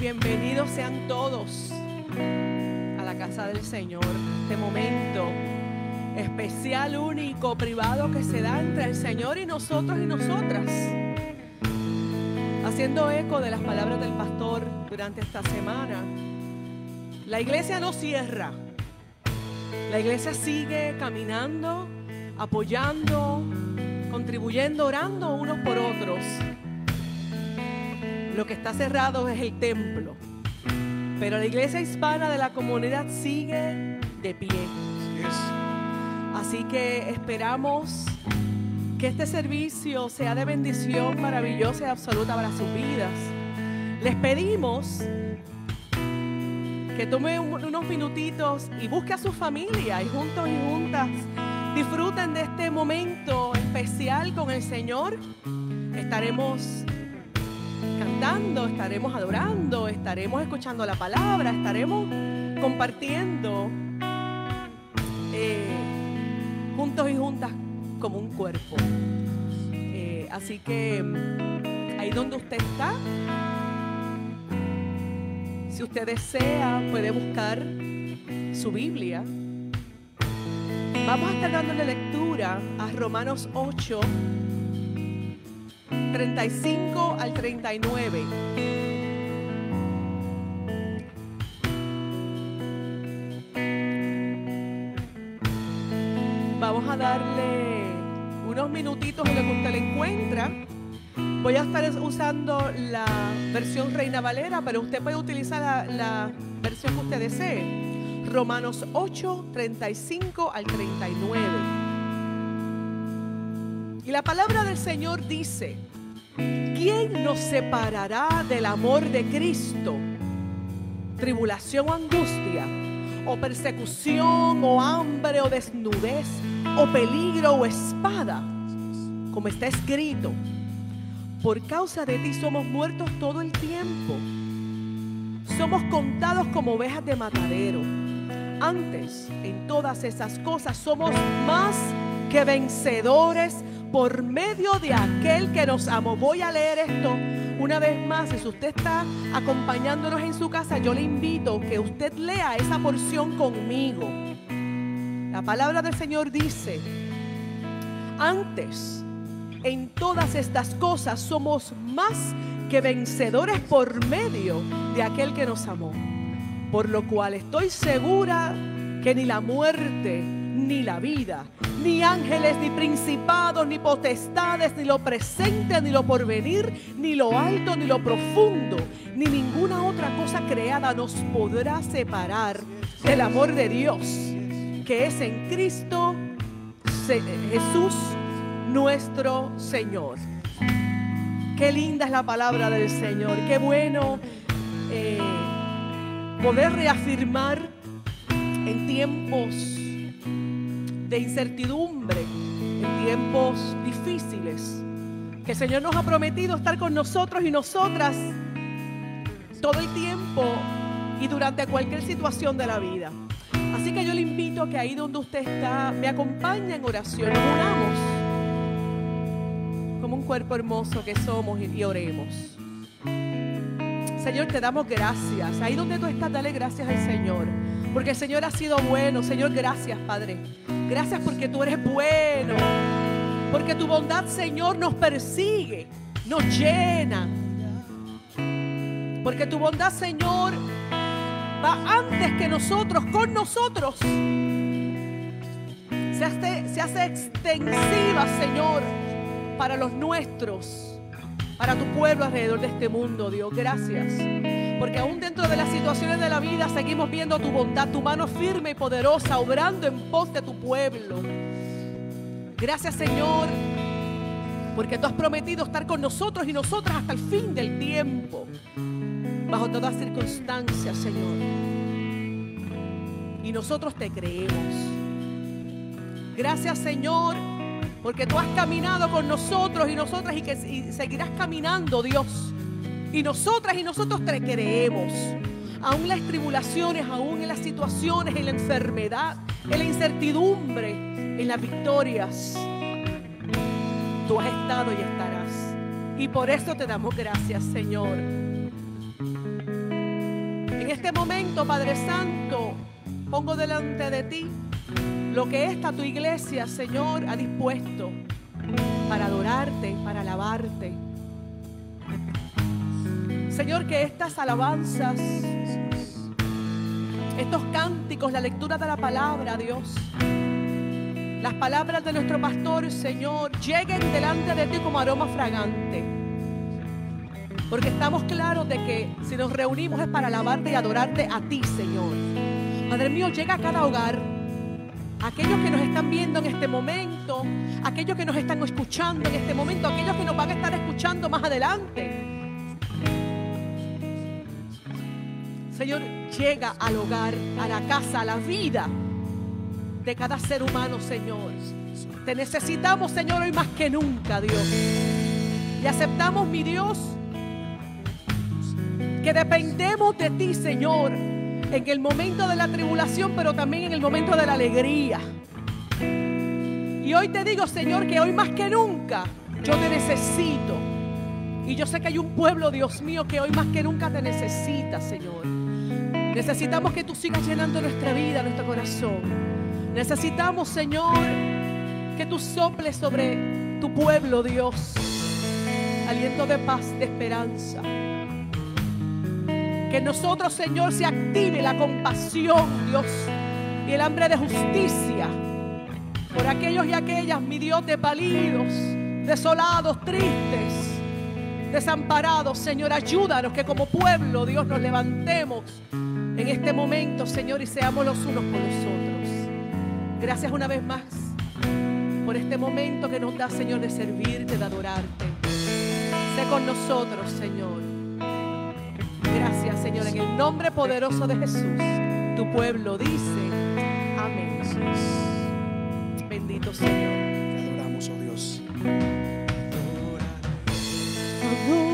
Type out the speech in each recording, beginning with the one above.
bienvenidos sean todos a la casa del Señor. Este momento especial, único, privado que se da entre el Señor y nosotros y nosotras. Haciendo eco de las palabras del pastor durante esta semana, la iglesia no cierra. La iglesia sigue caminando, apoyando, contribuyendo, orando unos por otros. Lo que está cerrado es el templo. Pero la iglesia hispana de la comunidad sigue de pie. Así que esperamos que este servicio sea de bendición maravillosa y absoluta para sus vidas. Les pedimos que tome unos minutitos y busque a su familia y juntos y juntas disfruten de este momento especial con el Señor. Estaremos cantando, estaremos adorando, estaremos escuchando la palabra, estaremos compartiendo eh, juntos y juntas como un cuerpo. Eh, así que ahí donde usted está, si usted desea, puede buscar su Biblia. Vamos a estar dándole lectura a Romanos 8 35 al 39. Vamos a darle unos minutitos en lo que usted le encuentra. Voy a estar usando la versión Reina Valera, pero usted puede utilizar la, la versión que usted desee. Romanos 8, 35 al 39. Y la palabra del Señor dice, ¿quién nos separará del amor de Cristo? Tribulación o angustia, o persecución, o hambre, o desnudez, o peligro, o espada. Como está escrito, por causa de ti somos muertos todo el tiempo. Somos contados como ovejas de matadero. Antes, en todas esas cosas, somos más que vencedores por medio de aquel que nos amó. Voy a leer esto una vez más. Si usted está acompañándonos en su casa, yo le invito que usted lea esa porción conmigo. La palabra del Señor dice, antes, en todas estas cosas somos más que vencedores por medio de aquel que nos amó. Por lo cual estoy segura que ni la muerte, ni la vida, ni ángeles, ni principados, ni potestades, ni lo presente, ni lo porvenir, ni lo alto, ni lo profundo, ni ninguna otra cosa creada nos podrá separar del amor de Dios, que es en Cristo Jesús nuestro Señor. Qué linda es la palabra del Señor, qué bueno eh, poder reafirmar en tiempos de incertidumbre, en tiempos difíciles, que el Señor nos ha prometido estar con nosotros y nosotras todo el tiempo y durante cualquier situación de la vida. Así que yo le invito a que ahí donde usted está me acompañe en oración, nos unamos como un cuerpo hermoso que somos y oremos. Señor, te damos gracias. Ahí donde tú estás, dale gracias al Señor. Porque el Señor ha sido bueno. Señor, gracias, Padre. Gracias porque tú eres bueno. Porque tu bondad, Señor, nos persigue, nos llena. Porque tu bondad, Señor, va antes que nosotros, con nosotros. Se hace, se hace extensiva, Señor, para los nuestros para tu pueblo alrededor de este mundo, Dios. Gracias. Porque aún dentro de las situaciones de la vida seguimos viendo tu bondad, tu mano firme y poderosa, obrando en pos de tu pueblo. Gracias, Señor, porque tú has prometido estar con nosotros y nosotras hasta el fin del tiempo, bajo todas circunstancias, Señor. Y nosotros te creemos. Gracias, Señor porque tú has caminado con nosotros y nosotras y que seguirás caminando, Dios. Y nosotras y nosotros te creemos. Aún las tribulaciones, aún en las situaciones, en la enfermedad, en la incertidumbre, en las victorias. Tú has estado y estarás. Y por eso te damos gracias, Señor. este momento, Padre Santo, pongo delante de ti lo que esta tu iglesia, Señor, ha dispuesto para adorarte, para alabarte. Señor, que estas alabanzas, estos cánticos, la lectura de la palabra, Dios, las palabras de nuestro pastor, Señor, lleguen delante de ti como aroma fragante. Porque estamos claros de que si nos reunimos es para alabarte y adorarte a ti, Señor. Padre mío, llega a cada hogar. Aquellos que nos están viendo en este momento, aquellos que nos están escuchando en este momento, aquellos que nos van a estar escuchando más adelante. Señor, llega al hogar, a la casa, a la vida de cada ser humano, Señor. Te necesitamos, Señor, hoy más que nunca, Dios. Y aceptamos, mi Dios, que dependemos de ti, Señor, en el momento de la tribulación, pero también en el momento de la alegría. Y hoy te digo, Señor, que hoy más que nunca yo te necesito. Y yo sé que hay un pueblo, Dios mío, que hoy más que nunca te necesita, Señor. Necesitamos que tú sigas llenando nuestra vida, nuestro corazón. Necesitamos, Señor, que tú soples sobre tu pueblo, Dios. Aliento de paz, de esperanza. Que nosotros, Señor, se active la compasión, Dios, y el hambre de justicia por aquellos y aquellas, mi Dios, desvalidos, desolados, tristes, desamparados. Señor, ayúdanos que como pueblo, Dios, nos levantemos en este momento, Señor, y seamos los unos por los otros. Gracias una vez más por este momento que nos da, Señor, de servirte, de adorarte. Sé con nosotros, Señor. Gracias, Señor, en el nombre poderoso de Jesús. Tu pueblo dice, amén. Bendito Señor. Te adoramos, oh Dios. a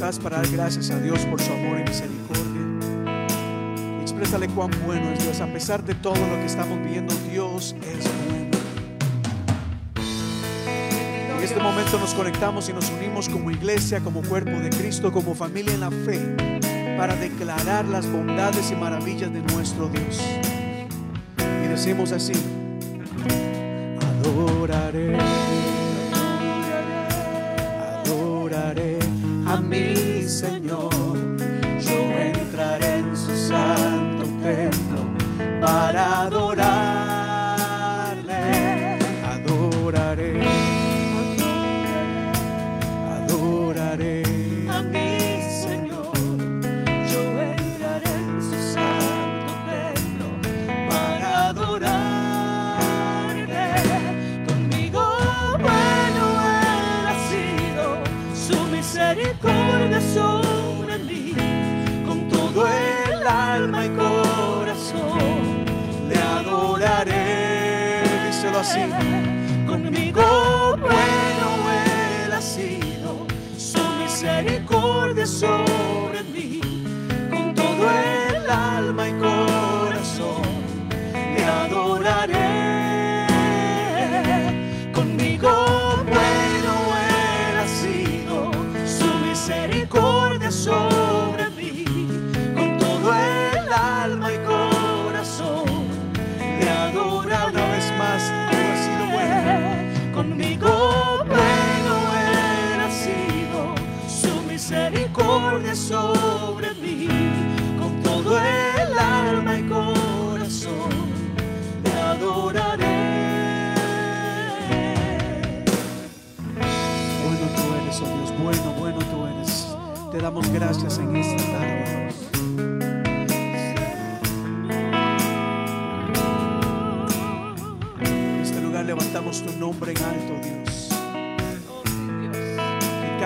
estás para dar gracias a Dios por su amor y misericordia. Exprésale cuán bueno es Dios. A pesar de todo lo que estamos viviendo, Dios es bueno. En este momento nos conectamos y nos unimos como iglesia, como cuerpo de Cristo, como familia en la fe, para declarar las bondades y maravillas de nuestro Dios. Y decimos así, para Conmigo bueno Él ha sido, su misericordia sobre mí con todo el alma y corazón. Te adoraré. Bueno tú eres, oh Dios, bueno, bueno tú eres. Te damos gracias en esta tarde. Oh en este lugar levantamos tu nombre en alto, Dios.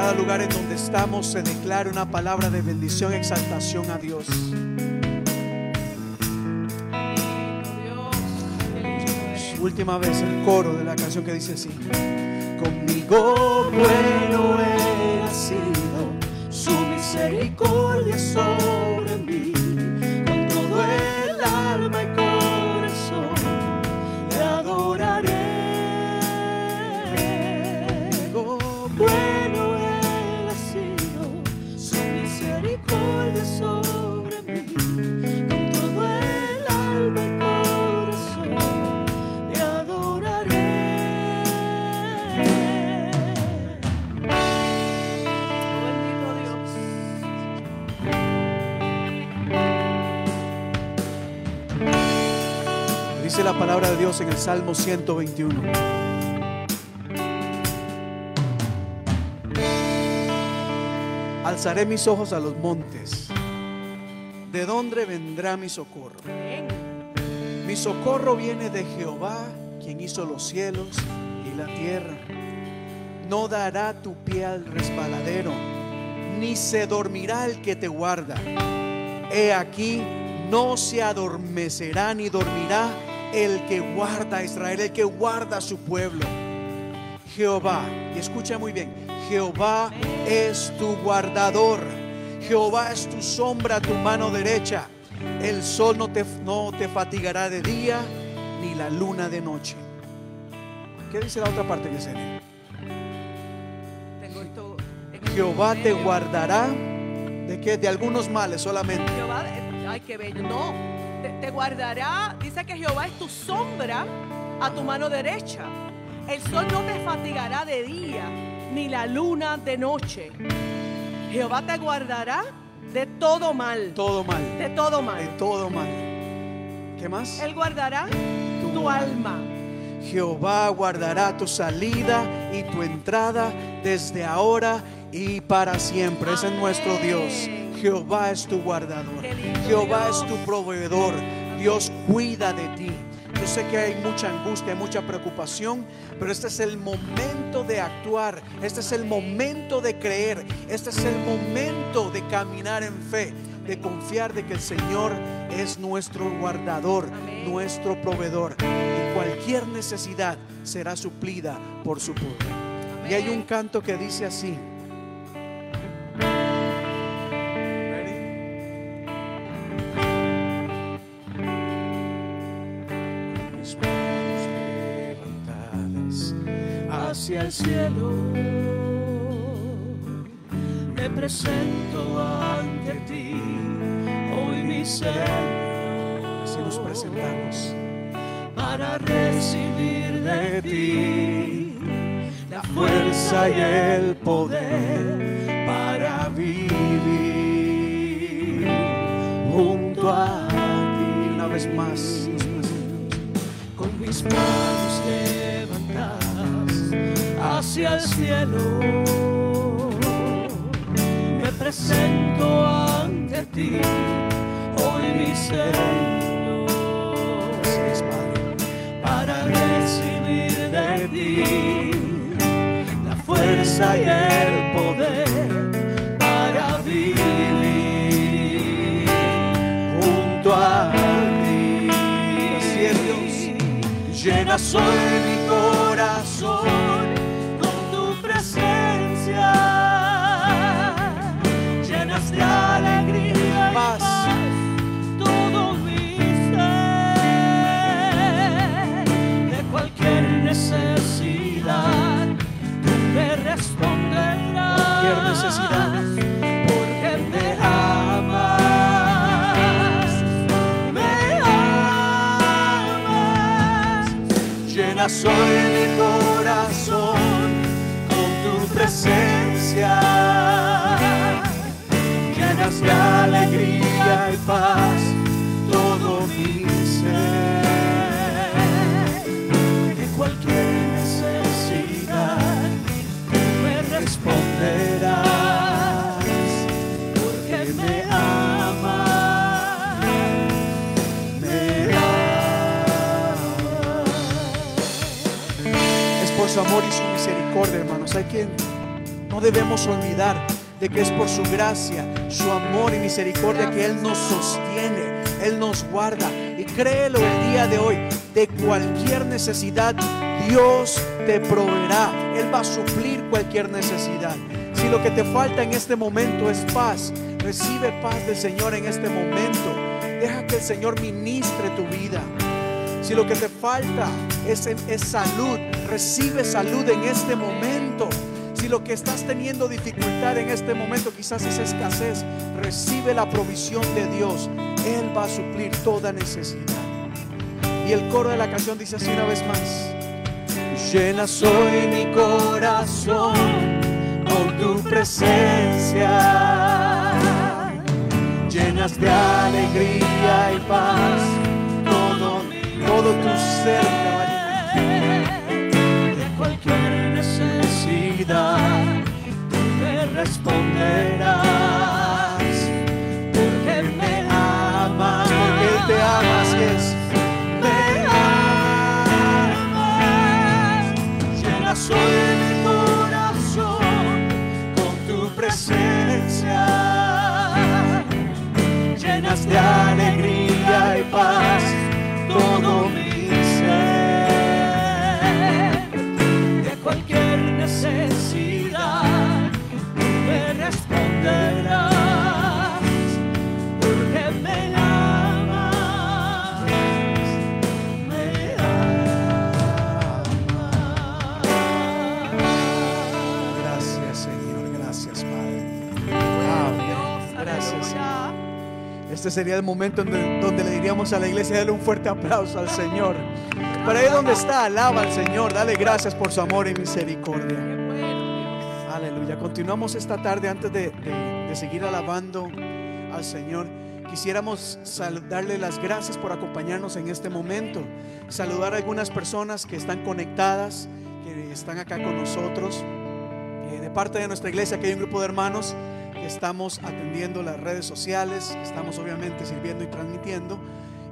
Cada lugar en donde estamos se declara una palabra de bendición, exaltación a Dios. Última vez el coro de la canción que dice así. Conmigo bueno Él ha sido, su misericordia sobre Dice la palabra de Dios en el Salmo 121. Alzaré mis ojos a los montes. ¿De dónde vendrá mi socorro? Mi socorro viene de Jehová, quien hizo los cielos y la tierra. No dará tu pie al resbaladero, ni se dormirá el que te guarda. He aquí, no se adormecerá ni dormirá el que guarda a Israel, el que guarda a su pueblo. Jehová, y escucha muy bien, Jehová es tu guardador. Jehová es tu sombra, tu mano derecha. El sol no te, no te fatigará de día, ni la luna de noche. ¿Qué dice la otra parte que se lee? Jehová te guardará de qué? De algunos males solamente. Jehová, eh, ay, qué bello. No, te, guardará. Dice que Jehová es tu sombra a tu mano derecha. El sol no te fatigará de día, ni la luna de noche. Jehová te guardará de todo mal. Todo mal. De todo De mal. todo mal. ¿Qué más? Él guardará Tu tu alma. Jehová guardará tu salida y tu entrada desde ahora y para siempre. Ese es nuestro Dios. Jehová es tu guardador. Jehová es tu proveedor. Dios cuida de ti. Yo sé que hay mucha angustia, mucha preocupación, pero este es el momento de actuar. Este es el momento de creer. Este es el momento de caminar en fe, de confiar de que el Señor es nuestro guardador, nuestro proveedor. Y cualquier necesidad será suplida por su poder. Y hay un canto que dice así. Hacia el cielo, me presento ante ti, hoy mi Señor. Así nos presentamos para recibir de ti la fuerza y el poder para vivir junto a ti. Una vez más nos presentamos con mis manos hacia el cielo. Me presento ante ti, hoy mi Señor. Para recibir de ti la fuerza y el poder para vivir junto a ti. Llena soy mi corazón Cualquier necesidad. Soy mi corazón con tu presencia. Llenas de alegría y paz todo mi ser. De cualquier necesidad me responderás. Su amor y su misericordia, hermanos. Hay que no debemos olvidar de que es por su gracia, su amor y misericordia que Él nos sostiene, Él nos guarda. Y créelo el día de hoy, de cualquier necesidad, Dios te proveerá. Él va a suplir cualquier necesidad. Si lo que te falta en este momento es paz, recibe paz del Señor en este momento. Deja que el Señor ministre tu vida. Si lo que te falta es, es salud, recibe salud en este momento. Si lo que estás teniendo dificultad en este momento quizás es escasez, recibe la provisión de Dios. Él va a suplir toda necesidad. Y el coro de la canción dice así una vez más. Llena soy mi corazón con tu presencia. Llenas de alegría y paz todo tu ser. De cualquier necesidad, tú me responderás. Porque me amas, porque te ama, así es. Me amas, llena soy mi corazón con tu presencia. Llenas de alegría y paz Este sería el momento en donde, donde le diríamos a la iglesia, dale un fuerte aplauso al Señor. Para ahí donde está, alaba al Señor, dale gracias por su amor y misericordia. Aleluya. Continuamos esta tarde antes de, de- de seguir alabando al Señor. Quisiéramos darle las gracias por acompañarnos en este momento. Saludar a algunas personas que están conectadas, que están acá con nosotros. Eh, de parte de nuestra iglesia, que hay un grupo de hermanos que estamos atendiendo las redes sociales, estamos obviamente sirviendo y transmitiendo.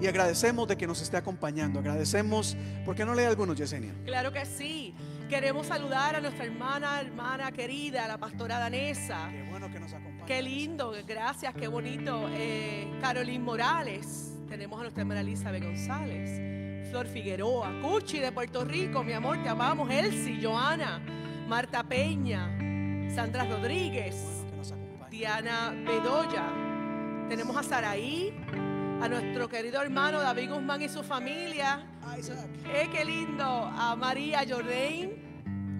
Y agradecemos de que nos esté acompañando. Agradecemos, ¿por qué no lee algunos, Yesenia? Claro que sí. Queremos saludar a nuestra hermana, hermana querida, la pastora danesa. Qué bueno que nos acompaña. Qué lindo, gracias, qué bonito. Eh, Carolyn Morales, tenemos a nuestra hermana Elizabeth González, Flor Figueroa, Cuchi de Puerto Rico, mi amor, te amamos, Elsie, Joana, Marta Peña, Sandra Rodríguez, Bueno que nos acompaña. Diana Bedoya, tenemos a Saraí, a nuestro querido hermano David Guzmán y su familia, Isaac. eh, qué lindo, a María Jordain,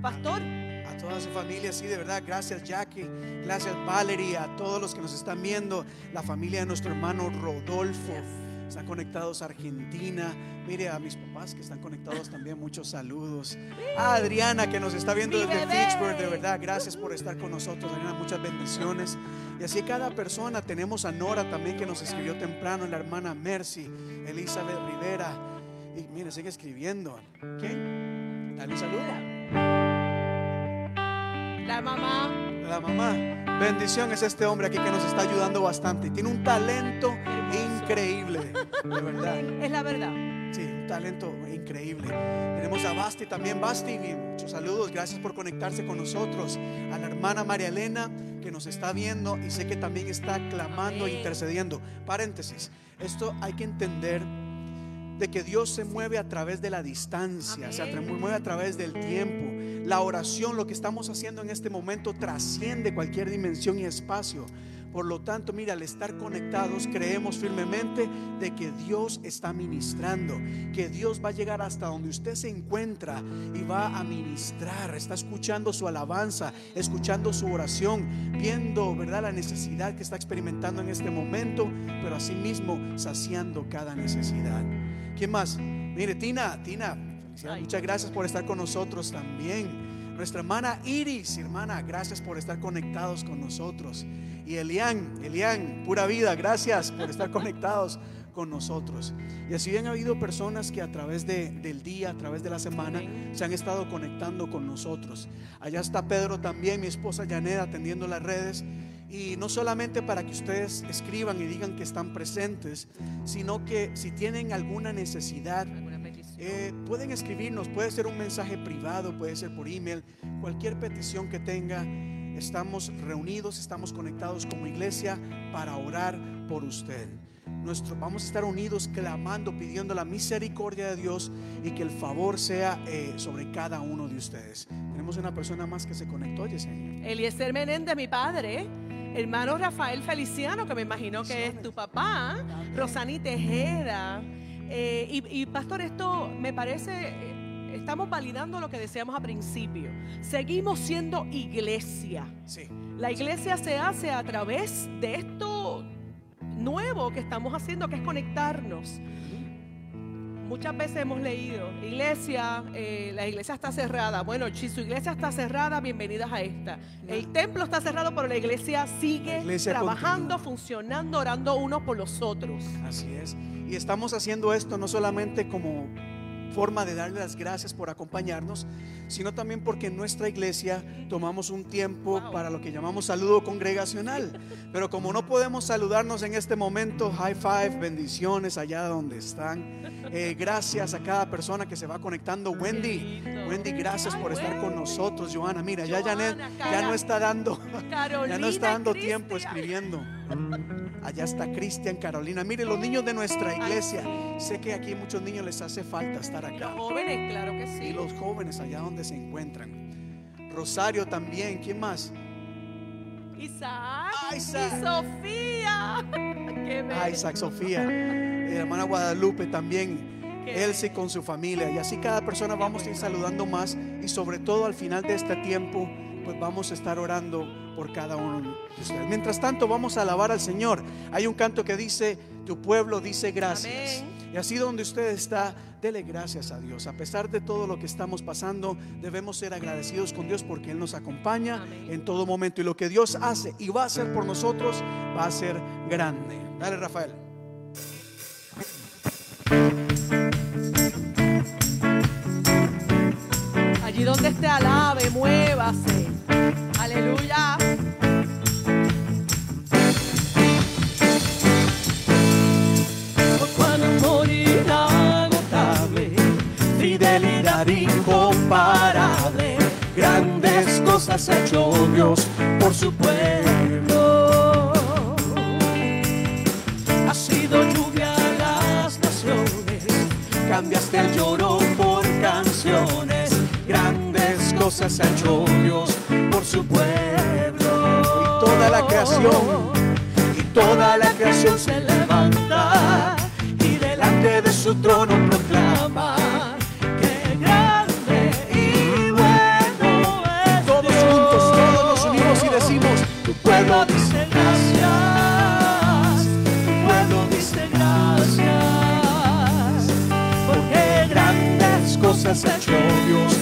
pastor. A toda su familia, sí, de verdad. Gracias, Jackie. Gracias, Valerie. A todos los que nos están viendo. La familia de nuestro hermano Rodolfo. Están conectados a Argentina. Mire a mis papás que están conectados también. Muchos saludos. A Adriana que nos está viendo desde. Fitchburg. De verdad, gracias por estar con nosotros. Adriana, muchas bendiciones. Y así cada persona. Tenemos a Nora también que nos escribió temprano. La hermana Mercy. Elizabeth Rivera. Y mire, sigue escribiendo. ¿Quién? Dale un saludo. La mamá, La mamá, bendición es este hombre aquí que nos está ayudando bastante. Tiene un talento increíble, de verdad. es la verdad. Sí, un talento increíble. Tenemos a Basti también. Basti, muchos saludos. Gracias por conectarse con nosotros. A la hermana María Elena que nos está viendo y sé que también está clamando e intercediendo. Paréntesis, esto hay que entender de que Dios se mueve a través de la distancia, se mueve a través del tiempo. La oración, lo que estamos haciendo en este momento, trasciende cualquier dimensión y espacio. Por lo tanto, mira, al estar conectados, creemos firmemente de que Dios está ministrando, que Dios va a llegar hasta donde usted se encuentra y va a ministrar. Está escuchando su alabanza, escuchando su oración, viendo, ¿verdad?, la necesidad que está experimentando en este momento, pero asimismo saciando cada necesidad. ¿Quién más? Mire, Tina, Tina, muchas gracias por estar con nosotros también. Nuestra hermana Iris, hermana, gracias por estar conectados con nosotros. Y Elian, Elian, pura vida, gracias por estar conectados con nosotros. Y así han habido personas que a través de- del día, a través de la semana, se han estado conectando con nosotros. Allá está Pedro también, mi esposa Janet, atendiendo las redes. Y no solamente para que ustedes escriban y digan que están presentes, sino que si tienen alguna necesidad. Eh, pueden escribirnos, puede ser un mensaje privado, puede ser por email, cualquier petición que tenga. Estamos reunidos, estamos conectados como iglesia para orar por usted. Nuestro, vamos a estar unidos clamando, pidiendo la misericordia de Dios y que el favor sea eh, sobre cada uno de ustedes. Tenemos una persona más que se conectó, Yesenia. Eliezer Menéndez, mi padre. Hermano Rafael Feliciano, que me imagino que es tu papá. Rosani Tejeda. Eh, y, y, pastor, esto me parece, eh, estamos validando lo que decíamos al principio. Seguimos siendo iglesia. Sí. La iglesia se hace a través de esto nuevo que estamos haciendo, que es conectarnos. Muchas veces hemos leído, iglesia, eh, la iglesia está cerrada. Bueno, si su iglesia está cerrada, bienvenidas a esta. El templo está cerrado, pero la iglesia sigue La iglesia trabajando, continúa. funcionando, orando unos por los otros. Así es. Y estamos haciendo esto no solamente como forma de darle las gracias por acompañarnos, sino también porque en nuestra iglesia tomamos un tiempo Wow. para lo que llamamos saludo congregacional. Pero como no podemos saludarnos en este momento, high five, bendiciones allá donde están. Eh, gracias a cada persona que se va conectando. Wendy. Wendy, gracias por estar con nosotros. Joana, mira, ya Janet ya no está dando. Ya no está dando tiempo escribiendo. Allá está Cristian, Carolina. Mire, los niños de nuestra iglesia. Sé que aquí muchos niños les hace falta estar Y los acá. jóvenes, claro que sí. Y los jóvenes allá donde se encuentran. Rosario también. ¿Quién más? Isaac, Ah, Isaac. y Sofía. Qué. Ah, Isaac, Sofía. Eh, hermana Guadalupe también. Elsie con su familia. Y así cada persona vamos a ir saludando más. Y sobre todo al final de este tiempo, pues vamos a estar orando por cada uno de ustedes. Mientras tanto, vamos a alabar al Señor. Hay un canto que dice, tu pueblo dice gracias. Amén. Y así donde usted está, dele gracias a Dios. A pesar de todo lo que estamos pasando, debemos ser agradecidos con Dios porque Él nos acompaña Amén. en todo momento. Y lo que Dios hace y va a hacer por nosotros, va a ser grande. Dale, Rafael. Allí donde esté alabe, muévase. Aleluya. Cuán amor inagotable, fidelidad incomparable, grandes cosas ha hecho Dios por su pueblo. Ha sido lluvia a las naciones, cambiaste el lloro por canciones, grandes cosas ha hecho Dios por su pueblo. Y toda la creación, y toda la creación se levanta y delante de su trono proclama que grande y bueno es todos Dios. juntos, todos nos unimos y decimos, Tu pueblo dice gracias, tu pueblo dice gracias, porque grandes cosas ha hecho Dios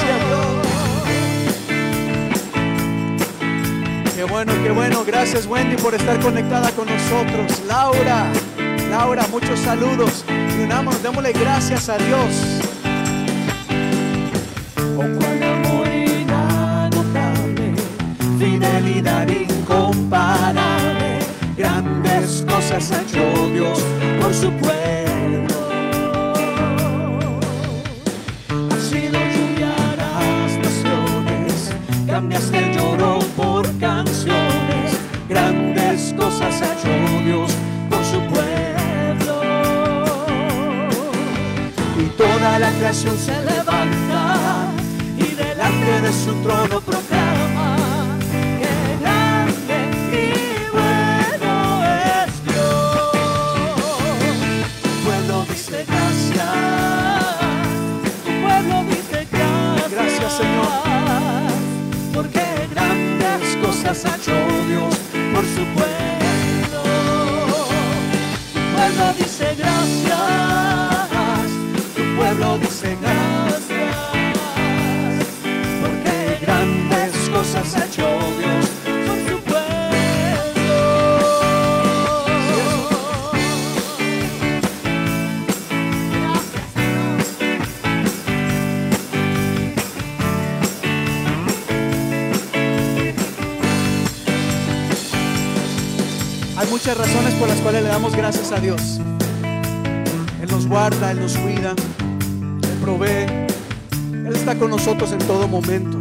Gracias, Qué bueno, qué bueno. Gracias Wendy por estar conectada con nosotros. Laura, Laura, muchos saludos. Y unamos, démosle gracias a Dios. con cuán amor inagotable, fidelidad incomparable, grandes cosas ha hecho Dios por su pueblo. Cambiaste el lloro por canciones, grandes cosas ha hecho Dios por su pueblo. Y toda la creación se levanta y delante de su trono grandes cosas ha hecho Dios por su pueblo. Tu pueblo muchas razones por las cuales le damos gracias a Dios. Él nos guarda, Él nos cuida, Él provee. Él está con nosotros en todo momento.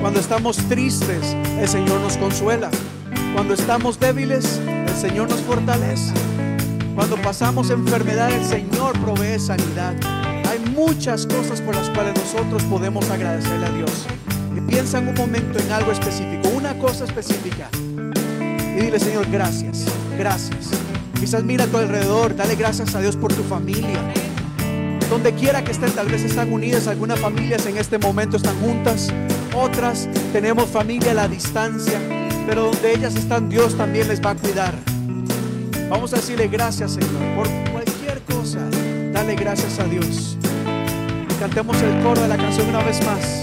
Cuando estamos tristes, el Señor nos consuela. Cuando estamos débiles, el Señor nos fortalece. Cuando pasamos enfermedad, el Señor provee sanidad. Hay muchas cosas por las cuales nosotros podemos agradecerle a Dios. Y piensa en un momento en algo específico, una cosa específica. Y dile, Señor, gracias, gracias. Quizás mira a tu alrededor, dale gracias a Dios por tu familia. Donde quiera que estén, tal vez están unidas, algunas familias en este momento están juntas, otras tenemos familia a la distancia, pero donde ellas están, Dios también les va a cuidar. Vamos a decirle gracias, Señor, por cualquier cosa. Dale gracias a Dios. Cantemos el coro de la canción una vez más.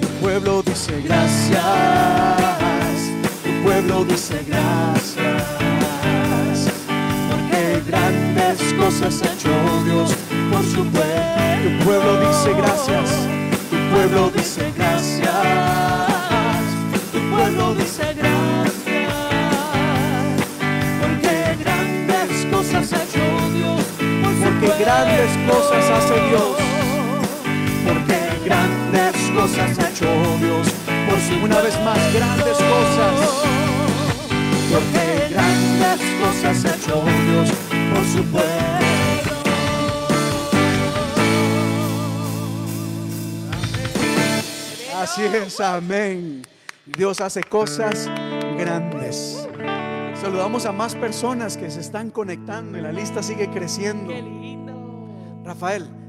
Tu pueblo dice gracias. Pueblo dice gracias. Porque grandes cosas ha hecho Dios por su pueblo. Tu pueblo dice gracias. Tu pueblo dice gracias. Tu pueblo dice gracias. Porque grandes cosas ha hecho Dios. Porque grandes cosas hace Dios. Porque grandes cosas ha hecho Dios. Por una vez más, grandes cosas. Porque grandes cosas ha hecho Dios por su pueblo. Así es, amén. Dios hace cosas grandes. Saludamos a más personas que se están conectando y la lista sigue creciendo. Qué lindo. Rafael.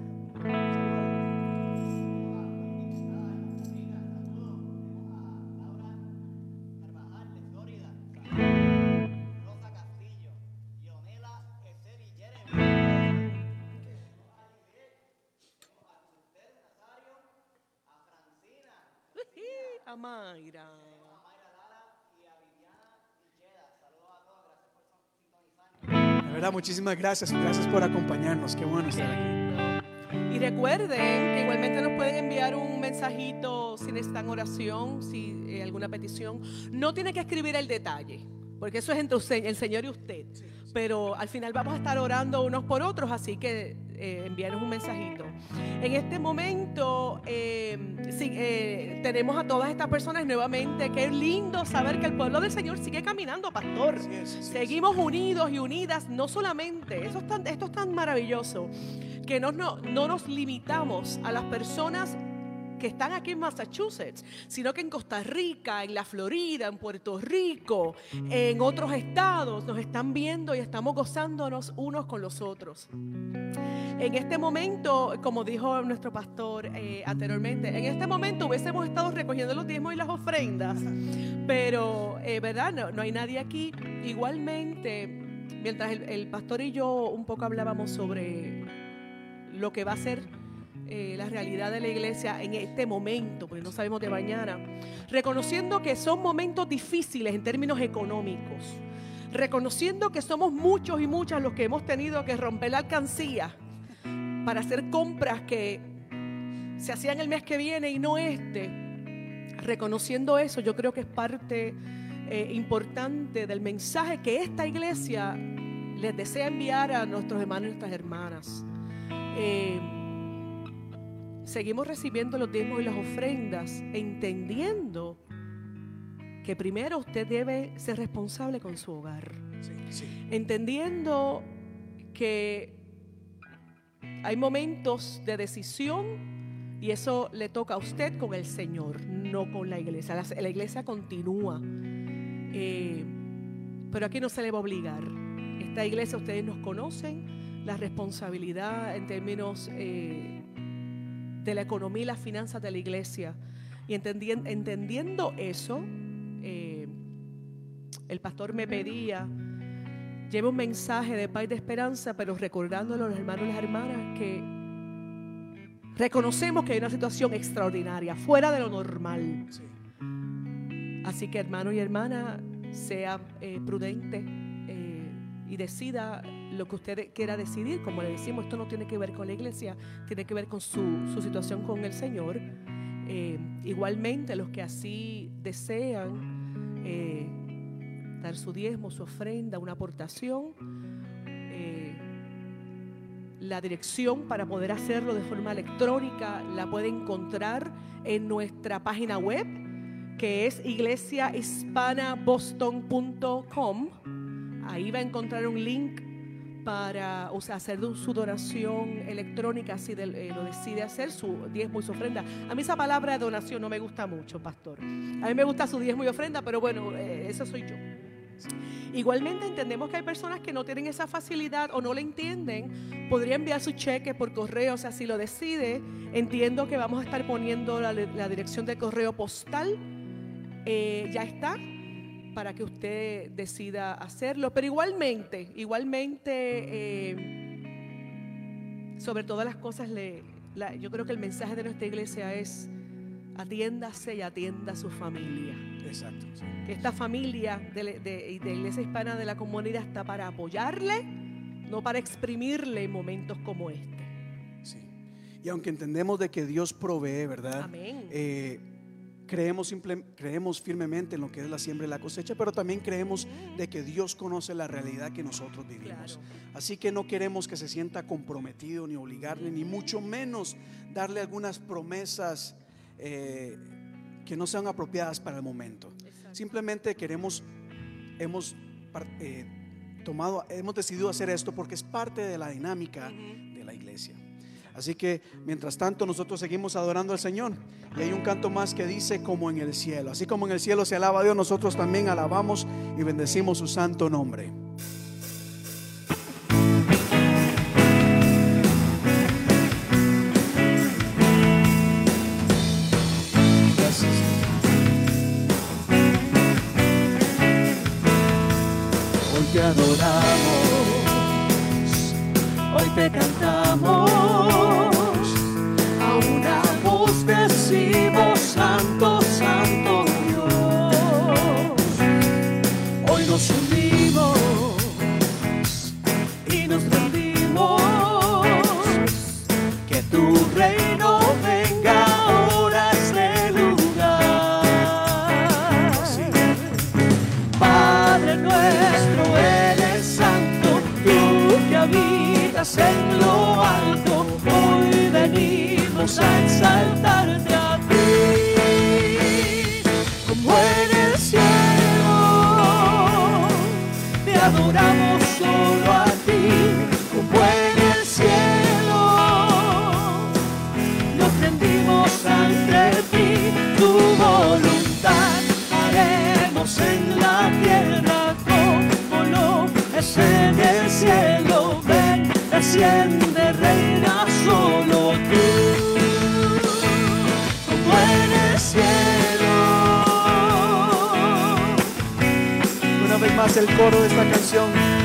A Mayra. De verdad, muchísimas gracias. Gracias por acompañarnos. Qué bueno estar aquí. Y recuerden que igualmente nos pueden enviar un mensajito si necesitan oración, si eh, alguna petición. No tiene que escribir el detalle, porque eso es entre usted- el Señor y usted. Pero al final vamos a estar orando unos por otros, así que eh, envíanos un mensajito. En este momento eh, sí, eh, tenemos a todas estas personas nuevamente. Qué lindo saber que el pueblo del Señor sigue caminando, pastor. Seguimos unidos y unidas, no solamente, eso es tan, esto es tan maravilloso, que no, no, no nos limitamos a las personas que están aquí en Massachusetts, sino que en Costa Rica, en la Florida, en Puerto Rico, en otros estados, nos están viendo y estamos gozándonos unos con los otros. En este momento, como dijo nuestro pastor eh, anteriormente, en este momento hubiésemos estado recogiendo los diezmos y las ofrendas, pero, eh, ¿verdad? No, hay nadie aquí. Igualmente, mientras el pastor y yo un poco hablábamos sobre lo que va a ser eh, la realidad de la iglesia en este momento, porque no sabemos de mañana, reconociendo que son momentos difíciles en términos económicos, reconociendo que somos muchos y muchas los que hemos tenido que romper la alcancía para hacer compras que se hacían el mes que viene y no este. Reconociendo eso, yo creo que es parte eh, importante del mensaje que esta iglesia les desea enviar a nuestros hermanos y nuestras hermanas. Eh, seguimos recibiendo los diezmos y las ofrendas, entendiendo que primero usted debe ser responsable con su hogar Sí, sí. entendiendo que hay momentos de decisión y eso le toca a usted con el Señor, no con la iglesia. La, la iglesia continúa, eh, pero aquí no se le va a obligar. Esta iglesia ustedes nos conocen, la responsabilidad en términos eh, de la economía y las finanzas de la iglesia. Y entendien- entendiendo eso, eh, el pastor me pedía lleve un mensaje de paz y de esperanza, pero recordándole a los hermanos y las hermanas que reconocemos que hay una situación extraordinaria, fuera de lo normal. sí. Así que hermano y hermana, sea eh, prudente eh, y decida lo que usted quiera decidir. Como le decimos, esto no tiene que ver con la iglesia, tiene que ver con su, su situación con el Señor. Eh, igualmente, los que así desean, eh, dar su diezmo, su ofrenda, una aportación. Eh, la dirección para poder hacerlo de forma electrónica la puede encontrar en nuestra página web, que es iglesiahispanaboston.com. Ahí va a encontrar un link para o sea, hacer su donación electrónica si de- eh, lo decide hacer, su diezmo y su ofrenda. A mí esa palabra donación no me gusta mucho, pastor. A mí me gusta su diezmo y ofrenda, pero bueno, eh, eso soy yo. Igualmente entendemos que hay personas que no tienen esa facilidad o no la entienden. Podría enviar su cheque por correo, o sea, si lo decide, entiendo que vamos a estar poniendo la, dirección de correo postal. Eh, ya está para que usted decida hacerlo. Pero igualmente, igualmente, eh, sobre todas las cosas, le, la- yo creo que el mensaje de nuestra iglesia es atiéndase y atienda a su familia. Exacto. sí. Que esta familia de, de- de Iglesia Hispana de la Comunidad está para apoyarle, no para exprimirle en momentos como este. Sí. Y aunque entendemos de que Dios provee, ¿verdad? Amén. Eh, creemos, simple- creemos firmemente en lo que es la siembra y la cosecha, pero también creemos de que Dios conoce la realidad que nosotros vivimos. Así que no queremos que se sienta comprometido ni obligarle, ni mucho menos darle algunas promesas eh, que no sean apropiadas para el momento. Simplemente queremos, hemos eh, tomado, hemos decidido hacer esto porque es parte de la dinámica de la iglesia. Así que mientras tanto nosotros seguimos adorando al Señor. Y hay un canto más que dice como en el cielo. Así como en el cielo se alaba a Dios, nosotros también alabamos y bendecimos su santo nombre. En lo alto, hoy venimos a exaltarte más el coro de esta canción.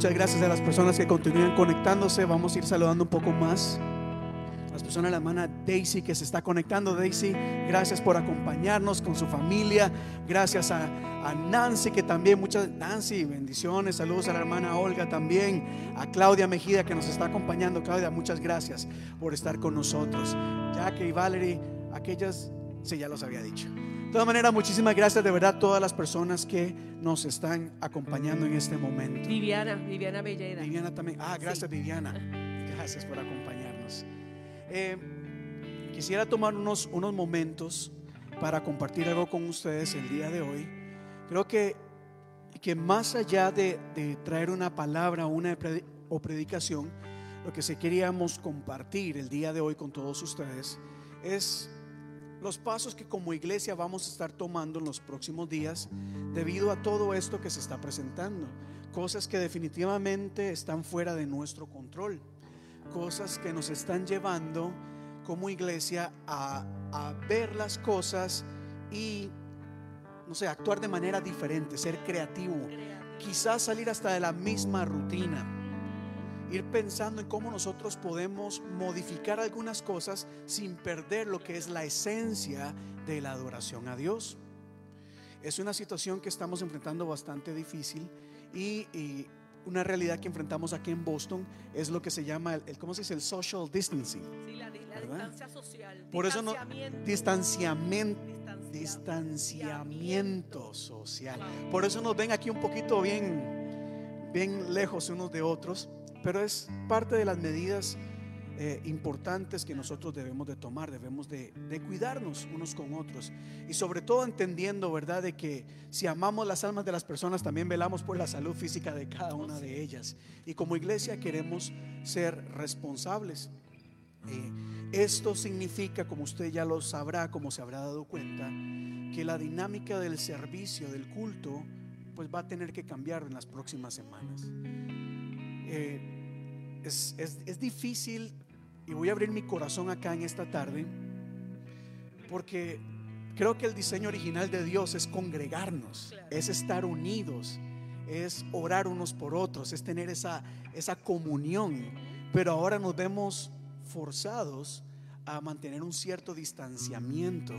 Muchas gracias a las personas que continúan conectándose. Vamos a ir saludando un poco más. Las personas, la hermana Daisy que se está conectando. Daisy, gracias por acompañarnos con su familia. Gracias a, a Nancy que también, muchas, Nancy, bendiciones. Saludos a la hermana Olga también. A Claudia Mejida que nos está acompañando. Claudia, muchas gracias por estar con nosotros. Jackie y Valerie, aquellas, sí, ya los había dicho. De todas maneras, muchísimas gracias de verdad a todas las personas que nos están acompañando en este momento. Viviana, Viviana Belleda. Viviana también. Ah, gracias Sí. Viviana. Gracias por acompañarnos. Eh, quisiera tomar unos, unos momentos para compartir algo con ustedes el día de hoy. Creo que, que más allá de, de traer una palabra una o predicación, lo que sí queríamos compartir el día de hoy con todos ustedes es los pasos que como iglesia vamos a estar tomando en los próximos días debido a todo esto que se está presentando. Cosas que definitivamente están fuera de nuestro control. Cosas que nos están llevando como iglesia a, ver las cosas y, no sé, actuar de manera diferente, ser creativo. Quizás salir hasta de la misma rutina ir pensando en cómo nosotros podemos modificar algunas cosas sin perder lo que es la esencia de la adoración a Dios. Es una situación que estamos enfrentando bastante difícil y, y una realidad que enfrentamos aquí en Boston es lo que se llama el, el- ¿cómo se dice? El social distancing. Sí, la, distancia social. Por eso no distanciamiento, distanciamiento distanciamiento social. Por eso nos ven aquí un poquito bien, bien lejos unos de otros, pero es parte de las medidas eh, importantes que nosotros debemos de tomar, debemos de, cuidarnos unos con otros y sobre todo entendiendo, ¿verdad?, de que si amamos las almas de las personas, también velamos por la salud física de cada una de ellas. Y como iglesia queremos ser responsables. Eh, esto significa, como usted ya lo sabrá, como se habrá dado cuenta, que la dinámica del servicio, del culto, pues va a tener que cambiar en las próximas semanas. Eh, es, es- es difícil, y voy a abrir mi corazón acá en esta tarde, porque creo que el diseño original de Dios es congregarnos, Claro. es estar unidos, es orar unos por otros, es tener esa, esa comunión. Pero ahora nos vemos forzados a mantener un cierto distanciamiento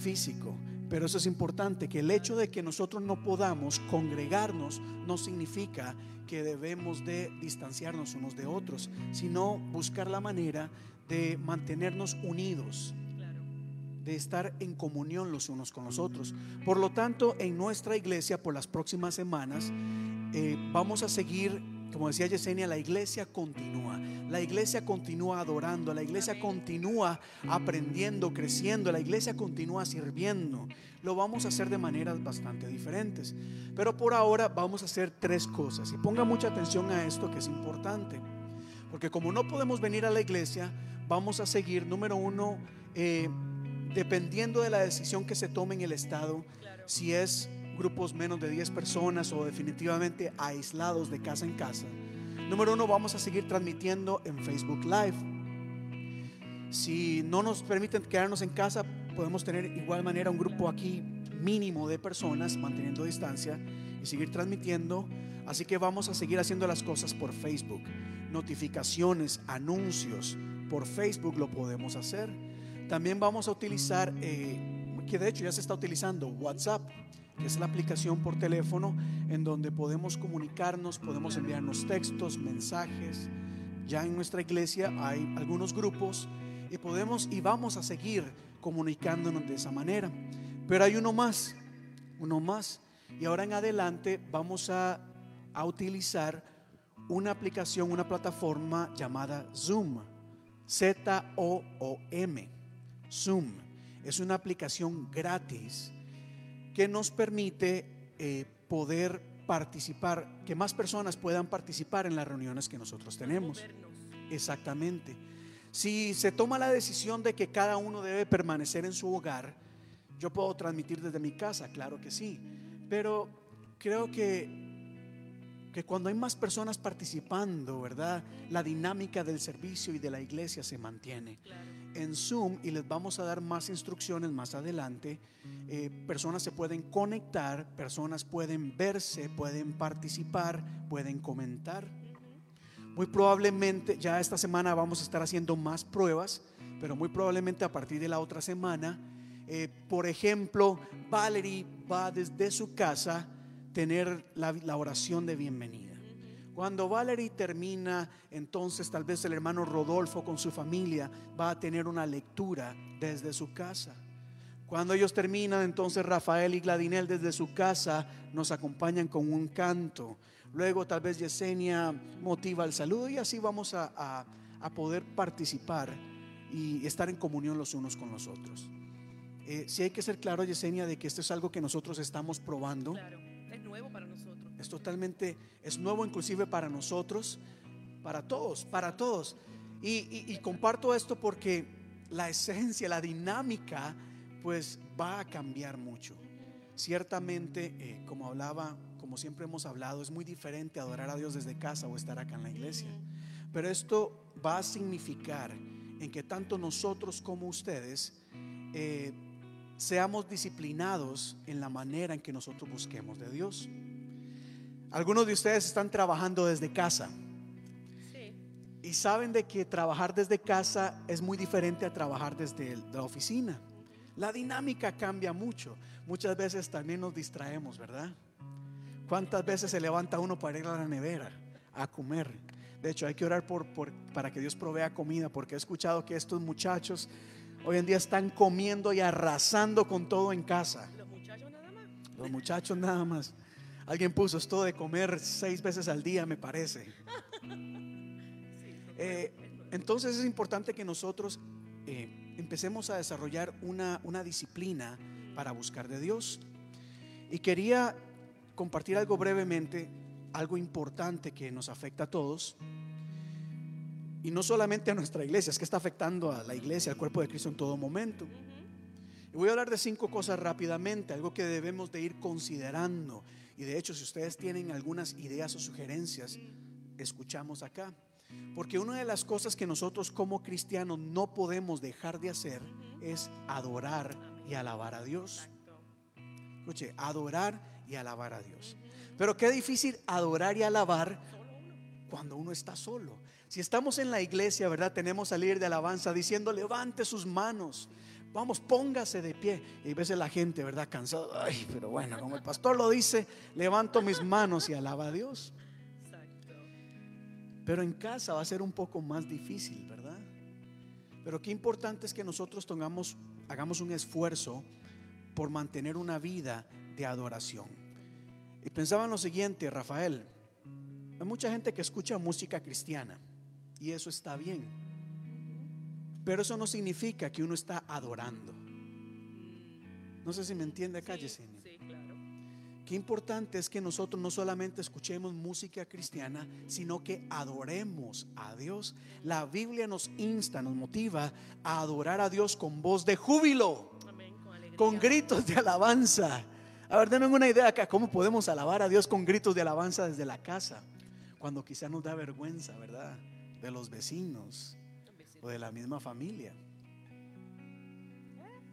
físico. Pero eso es importante, que el hecho de que nosotros no podamos congregarnos no significa que debemos de distanciarnos unos de otros, sino buscar la manera de mantenernos unidos de estar en comunión los unos con los otros. Por lo tanto, en nuestra iglesia, por las próximas semanas, eh, vamos a seguir, como decía Yesenia, la iglesia continúa. La iglesia continúa adorando, la iglesia continúa aprendiendo, creciendo, la iglesia continúa sirviendo. Lo vamos a hacer de maneras bastante diferentes. Pero por ahora vamos a hacer tres cosas. Y ponga mucha atención a esto que es importante. Porque como no podemos venir a la iglesia, vamos a seguir, número uno, eh, dependiendo de la decisión que se tome en el Estado, Claro. si es grupos menos de 10 personas o definitivamente aislados de casa en casa. Número uno, vamos a seguir transmitiendo en Facebook Live. Si no nos permiten quedarnos en casa, podemos tener igual manera un grupo aquí mínimo de personas manteniendo distancia y seguir transmitiendo. Así que vamos a seguir haciendo las cosas por Facebook. Notificaciones, anuncios, por Facebook lo podemos hacer. También vamos a utilizar, eh, que de hecho ya se está utilizando, WhatsApp, que es la aplicación por teléfono en donde podemos comunicarnos, podemos enviarnos textos, mensajes. Ya en nuestra iglesia hay algunos grupos y podemos y vamos a seguir comunicándonos de esa manera. Pero hay uno más, uno más. Y ahora en adelante vamos a, a utilizar una aplicación, una plataforma llamada Zoom. Z-O-O-M. Zoom. Es una aplicación gratis que nos permite eh, poder participar, que más personas puedan participar en las reuniones que nosotros tenemos. Exactamente. Si se toma la decisión de que cada uno debe permanecer en su hogar, yo puedo transmitir desde mi casa, claro que sí. Pero creo que, que cuando hay más personas participando, ¿verdad? La dinámica del servicio y de la iglesia se mantiene. Claro. En Zoom, y les vamos a dar más instrucciones más adelante, eh, personas se pueden conectar, personas pueden verse, pueden participar, pueden comentar. Muy probablemente ya esta semana vamos a estar haciendo más pruebas, pero muy probablemente a partir de la otra semana, eh, por ejemplo, Valerie va desde su casa tener la, la oración de bienvenida. Cuando Valerie termina, entonces tal vez el hermano Rodolfo con su familia va a tener una lectura desde su casa. Cuando ellos terminan, entonces Rafael y Gladinel desde su casa nos acompañan con un canto. Luego tal vez Yesenia motiva el saludo y así vamos a, a- a poder participar y estar en comunión los unos con los otros. Eh, sí hay que ser claro, Yesenia, de que esto es algo que nosotros estamos probando. Claro. Totalmente, es nuevo inclusive para nosotros. para todos, para todos. Y comparto esto porque la esencia, la dinámica, pues va a cambiar mucho. Ciertamente, eh, como hablaba, como siempre hemos hablado, es muy diferente adorar a Dios desde casa o estar acá en la iglesia. Pero esto va a significar en que tanto nosotros como ustedes eh, seamos disciplinados en la manera en que nosotros busquemos de Dios. Algunos de ustedes están trabajando desde casa Sí. y saben de que trabajar desde casa es muy diferente a trabajar desde la oficina. La dinámica cambia mucho. Muchas veces también nos distraemos, ¿verdad? ¿Cuántas veces se levanta uno para ir a la nevera a comer? De hecho, hay que orar por, por- para que Dios provea comida, porque he escuchado que estos muchachos hoy en día están comiendo y arrasando con todo en casa. Los muchachos nada más. Los muchachos nada más. Alguien puso esto de comer seis veces al día, me parece. Eh, entonces es importante que nosotros eh, empecemos a desarrollar una, una disciplina para buscar de Dios. Y quería compartir algo brevemente, algo importante que nos afecta a todos. Y no solamente a nuestra iglesia, es que está afectando a la iglesia, al cuerpo de Cristo en todo momento. Y voy a hablar de cinco cosas rápidamente, algo que debemos de ir considerando. Y de hecho, si ustedes tienen algunas ideas o sugerencias, escuchamos acá. Porque una de las cosas que nosotros como cristianos no podemos dejar de hacer es adorar y alabar a Dios. Escuche, adorar y alabar a Dios. Pero qué difícil adorar y alabar cuando uno está solo. Si estamos en la iglesia, ¿verdad? Tenemos al líder de alabanza diciendo, levante sus manos. Vamos, póngase de pie. Y a veces la gente, ¿verdad? Cansado. Ay, pero bueno, como el pastor lo dice, levanto mis manos y alaba a Dios. Pero en casa va a ser un poco más difícil, ¿verdad? Pero qué importante es que nosotros tengamos, hagamos un esfuerzo por mantener una vida de adoración. Y pensaba en lo siguiente, Rafael, hay mucha gente que escucha música cristiana y eso está bien. Pero eso no significa que uno está adorando. No sé si me entiende acá, Yesenia. Sí, claro. Qué importante es que nosotros no solamente escuchemos música cristiana, sino que adoremos a Dios. La Biblia nos insta, nos motiva a adorar a Dios con voz de júbilo, Amén. Con con gritos de alabanza. A ver, denme una idea acá, ¿cómo podemos alabar a Dios con gritos de alabanza desde la casa? Cuando quizá nos da vergüenza, ¿verdad? De los vecinos de la misma familia.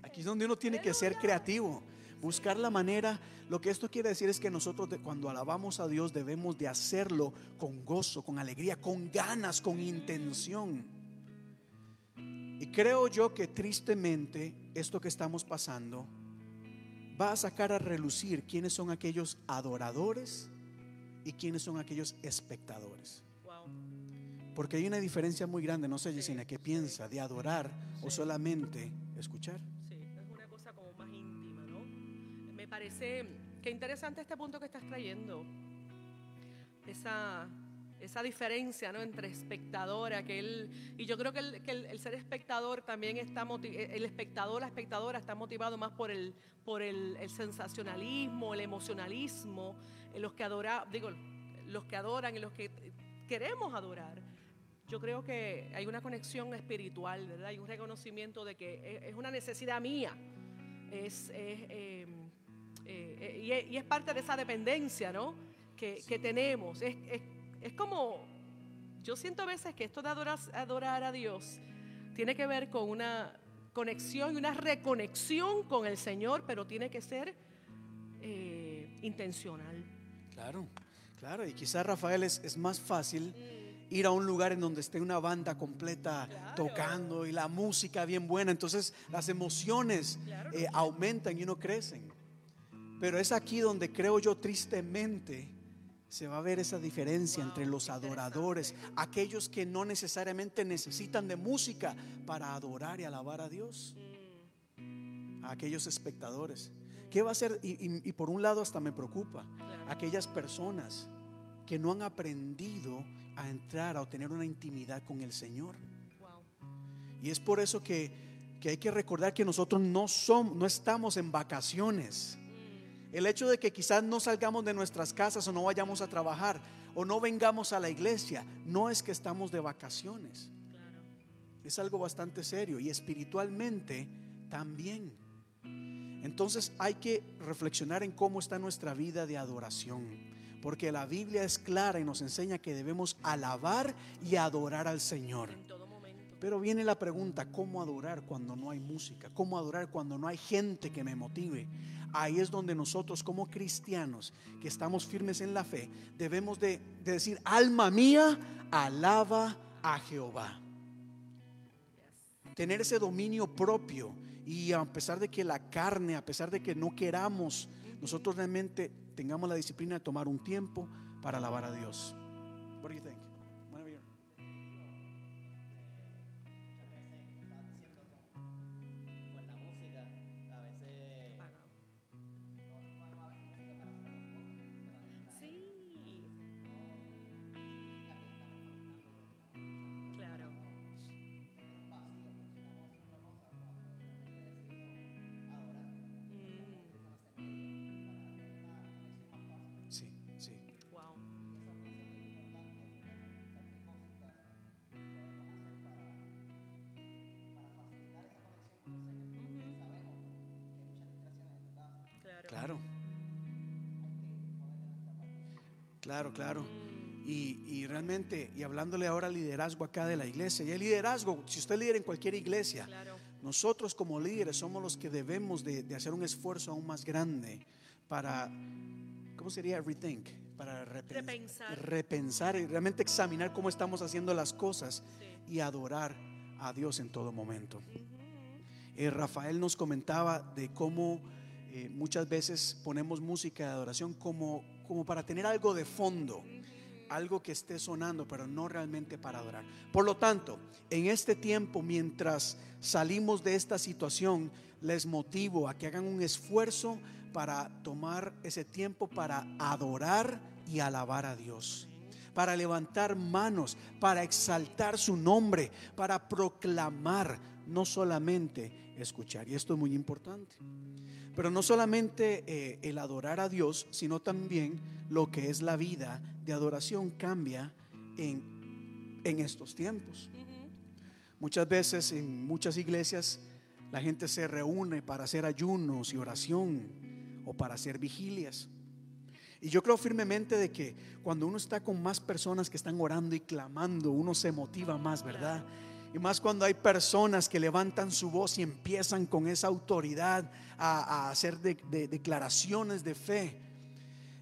Aquí es donde uno tiene que ser creativo, buscar la manera. Lo que esto quiere decir es que nosotros cuando alabamos a Dios debemos de hacerlo con gozo, con alegría, con ganas, con intención. Y creo yo que tristemente esto que estamos pasando va a sacar a relucir quiénes son aquellos adoradores y quiénes son aquellos espectadores. Porque hay una diferencia muy grande, no sé, Yesenia, ¿qué piensa? ¿De adorar o solamente escuchar? Sí, es una cosa como más íntima, ¿no? Me parece que interesante este punto que estás trayendo. Esa, esa diferencia, ¿no? Entre espectador, aquel... Y yo creo que el, que el- el ser espectador también está... moti- El espectador, la espectadora está motivado más por el, por el, el sensacionalismo, el emocionalismo, en los que adora, digo, los que adoran y los que queremos adorar. Yo creo que hay una conexión espiritual, ¿verdad? Hay un reconocimiento de que es- es una necesidad mía. Es, es, eh, eh, eh, y, es, y es parte de esa dependencia, ¿no? Que, que tenemos. Es, es- es como, yo siento a veces que esto de adorar, adorar a Dios tiene que ver con una conexión y una reconexión con el Señor, pero tiene que ser eh, intencional. Claro, claro. Y quizás Rafael es, es más fácil ir a un lugar en donde esté una banda completa Claro. tocando y la música bien buena. Entonces las emociones Claro, eh, aumentan y uno crecen. Pero es aquí donde creo yo tristemente se va a ver esa diferencia Wow, entre los adoradores, aquellos que no necesariamente necesitan de música para adorar y alabar a Dios, a aquellos espectadores. ¿Qué va a hacer? Y, y- y por un lado hasta me preocupa, aquellas personas que no han aprendido a entrar, a obtener una intimidad con el Señor. Y es por eso que, que hay que recordar que nosotros no somos, no estamos en vacaciones. El hecho de que quizás no salgamos de nuestras casas o no vayamos a trabajar o no vengamos a la iglesia, no es que estamos de vacaciones. Es algo bastante serio y espiritualmente también. Entonces hay que reflexionar en cómo está nuestra vida de adoración. Porque la Biblia es clara y nos enseña que debemos alabar y adorar al Señor. Pero viene la pregunta, ¿cómo adorar cuando no hay música? ¿Cómo adorar cuando no hay gente que me motive? Ahí es donde nosotros como cristianos que estamos firmes en la fe debemos de, de decir, alma mía, alaba a Jehová. Tener ese dominio propio y a pesar de que la carne, a pesar de que no queramos, nosotros realmente tengamos la disciplina de tomar un tiempo para alabar a Dios. Claro. Claro. Claro. Y, y realmente, y hablándole ahora liderazgo acá de la iglesia, y el liderazgo, si usted es líder en cualquier iglesia, Claro. nosotros como líderes somos los que debemos de, de hacer un esfuerzo aún más grande para, ¿cómo sería? Rethink, para repen- Repensar. repensar y realmente examinar cómo estamos haciendo las cosas Sí. y adorar a Dios en todo momento. Eh, Rafael nos comentaba de cómo eh, muchas veces ponemos música de adoración como, como para tener algo de fondo, algo que esté sonando, pero no realmente para adorar. Por lo tanto, en este tiempo, mientras salimos de esta situación, les motivo a que hagan un esfuerzo para tomar ese tiempo para adorar y alabar a Dios para levantar manos, para exaltar su nombre, para proclamar, no solamente escuchar. Y esto es muy importante. Pero no solamente eh, el adorar a Dios, sino también lo que es la vida de adoración cambia en, en estos tiempos. Muchas veces en muchas iglesias la gente se reúne para hacer ayunos y oración o para hacer vigilias. Y yo creo firmemente de que cuando uno está con más personas que están orando y clamando, uno se motiva más, ¿verdad? Y más cuando hay personas que levantan su voz y empiezan con esa autoridad a, hacer de- de- declaraciones de fe.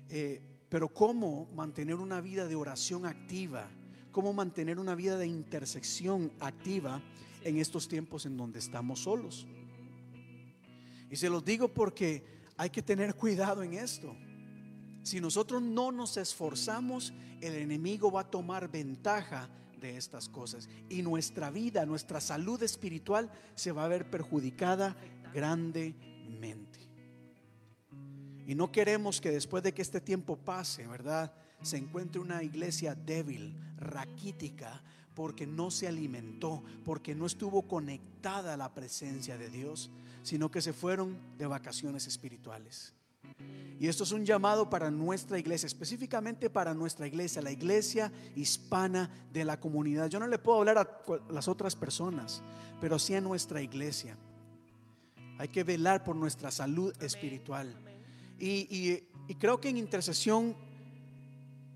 Eh, pero ¿cómo mantener una vida de oración activa? ¿Cómo mantener una vida de intersección activa en estos tiempos en donde estamos solos? Y se los digo porque hay que tener cuidado en esto. Si nosotros no nos esforzamos, el enemigo va a tomar ventaja de estas cosas. Y nuestra vida, nuestra salud espiritual se va a ver perjudicada grandemente. Y no queremos que después de que este tiempo pase, ¿verdad? Se encuentre una iglesia débil, raquítica, porque no se alimentó, porque no estuvo conectada a la presencia de Dios, sino que se fueron de vacaciones espirituales. Y esto es un llamado para nuestra iglesia, específicamente para nuestra iglesia, la iglesia hispana de la comunidad. Yo no le puedo hablar a las otras personas, pero sí a nuestra iglesia. Hay que velar por nuestra salud espiritual. Y, y- y creo que en intercesión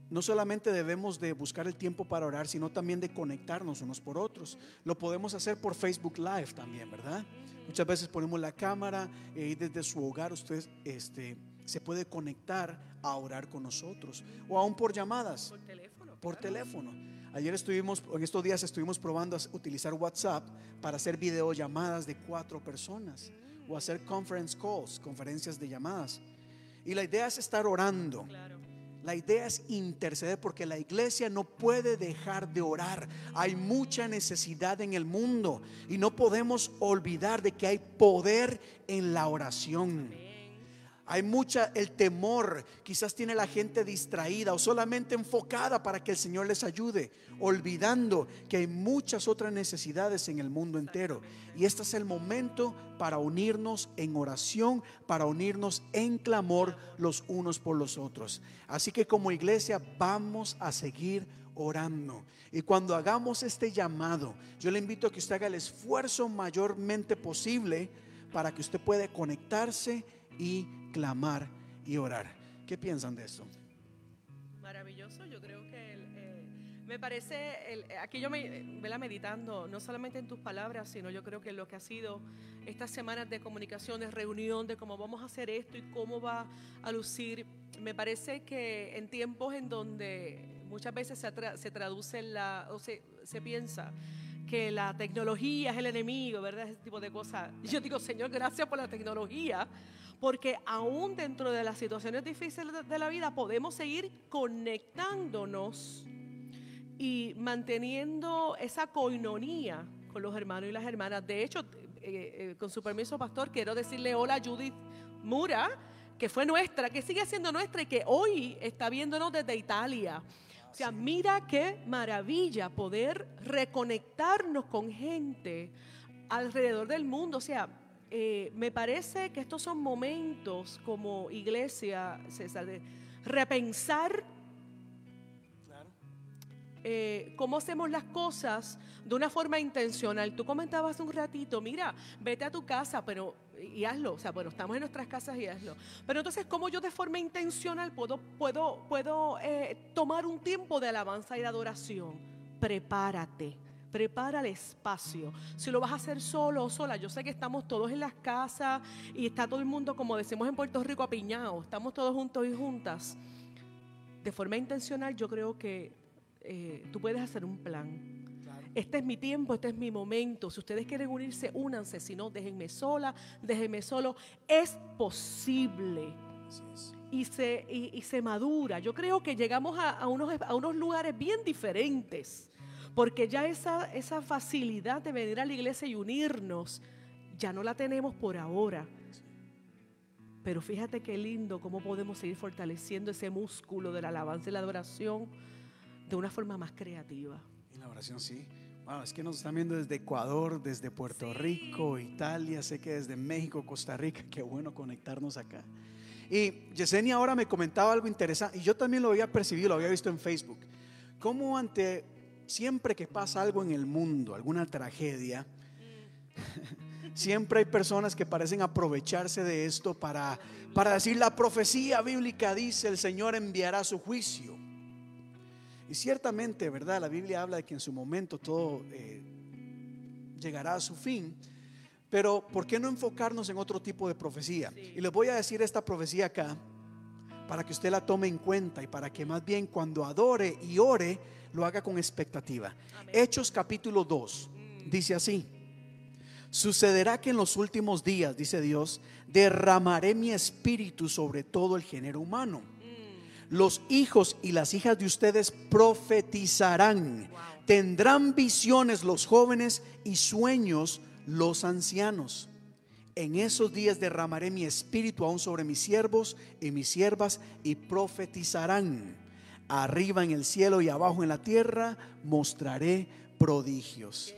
no solamente debemos de buscar el tiempo para orar, sino también de conectarnos unos por otros. Lo podemos hacer por Facebook Live también, ¿verdad? Muchas veces ponemos la cámara y desde su hogar usted este, se puede conectar a orar con nosotros o aún por llamadas Por teléfono. por claro. teléfono. Ayer estuvimos, en estos días estuvimos probando a utilizar WhatsApp para hacer videollamadas de cuatro personas o hacer conference calls, conferencias de llamadas. Y la idea es estar orando. Claro. La idea es interceder porque la iglesia no puede dejar de orar. Hay mucha necesidad en el mundo y no podemos olvidar de que hay poder en la oración. Amén. Hay mucha, el temor, quizás tiene la gente distraída o solamente enfocada para que el Señor les ayude, olvidando que hay muchas otras necesidades en el mundo entero. Y este es el momento para unirnos en oración, para unirnos en clamor los unos por los otros. Así que como iglesia vamos a seguir orando. Y cuando hagamos este llamado, yo le invito a que usted haga el esfuerzo mayormente posible para que usted pueda conectarse y clamar y orar. ¿Qué piensan de esto? Maravilloso, yo creo que el, eh, me parece, el, eh, aquí yo me vela meditando, no solamente en tus palabras, sino yo creo que lo que ha sido estas semanas de comunicación, de reunión, de cómo vamos a hacer esto y cómo va a lucir, me parece que en tiempos en donde muchas veces se, se traduce la, o se, se piensa que la tecnología es el enemigo, ¿verdad? Ese tipo de cosas. Yo digo, Señor, gracias por la tecnología, porque aún dentro de las situaciones difíciles de la vida podemos seguir conectándonos y manteniendo esa coinonía con los hermanos y las hermanas. De hecho, eh, eh, con su permiso, pastor, quiero decirle hola a Judith Mura, que fue nuestra, que sigue siendo nuestra y que hoy está viéndonos desde Italia. O sea, mira qué maravilla poder reconectarnos con gente alrededor del mundo. O sea, eh, me parece que estos son momentos como iglesia, César, de repensar eh, cómo hacemos las cosas de una forma intencional. Tú comentabas un ratito, mira, vete a tu casa, pero y hazlo, o sea, bueno, estamos en nuestras casas y hazlo. Pero entonces, ¿cómo yo de forma intencional puedo, puedo, puedo eh, tomar un tiempo de alabanza y de adoración? Prepárate. Prepara el espacio. Si lo vas a hacer solo o sola, yo sé que estamos todos en las casas y está todo el mundo, como decimos en Puerto Rico, apiñado. Estamos todos juntos y juntas. De forma intencional, yo creo que eh, tú puedes hacer un plan. Este es mi tiempo, este es mi momento. Si ustedes quieren unirse, únanse. Si no, déjenme sola, déjenme solo. Es posible. Y se, y, y se madura. Yo creo que llegamos a, a, unos, a unos lugares bien diferentes. Porque ya esa, esa facilidad de venir a la iglesia y unirnos, ya no la tenemos por ahora. Pero fíjate qué lindo cómo podemos seguir fortaleciendo ese músculo de la alabanza y la adoración de una forma más creativa. Y la oración sí. Bueno, es que nos están viendo desde Ecuador, desde Puerto sí. Rico, Italia, sé que desde México, Costa Rica, qué bueno conectarnos acá. Y Yesenia ahora me comentaba algo interesante, y yo también lo había percibido, lo había visto en Facebook, cómo ante siempre que pasa algo en el mundo, alguna tragedia, siempre hay personas que parecen aprovecharse de esto para, para decir la profecía bíblica dice el Señor enviará su juicio. Y ciertamente, ¿verdad? La Biblia habla de que en su momento todo eh, llegará a su fin. Pero ¿por qué no enfocarnos en otro tipo de profecía? Sí. Y les voy a decir esta profecía acá para que usted la tome en cuenta y para que más bien cuando adore y ore lo haga con expectativa. Amén. Hechos capítulo 2 mm. dice así. Sucederá que en los últimos días, dice Dios, derramaré mi espíritu sobre todo el género humano los hijos y las hijas de ustedes profetizarán. Wow. Tendrán visiones los jóvenes y sueños los ancianos. En esos días derramaré mi espíritu aún sobre mis siervos y mis siervas y profetizarán. Arriba en el cielo y abajo en la tierra mostraré prodigios.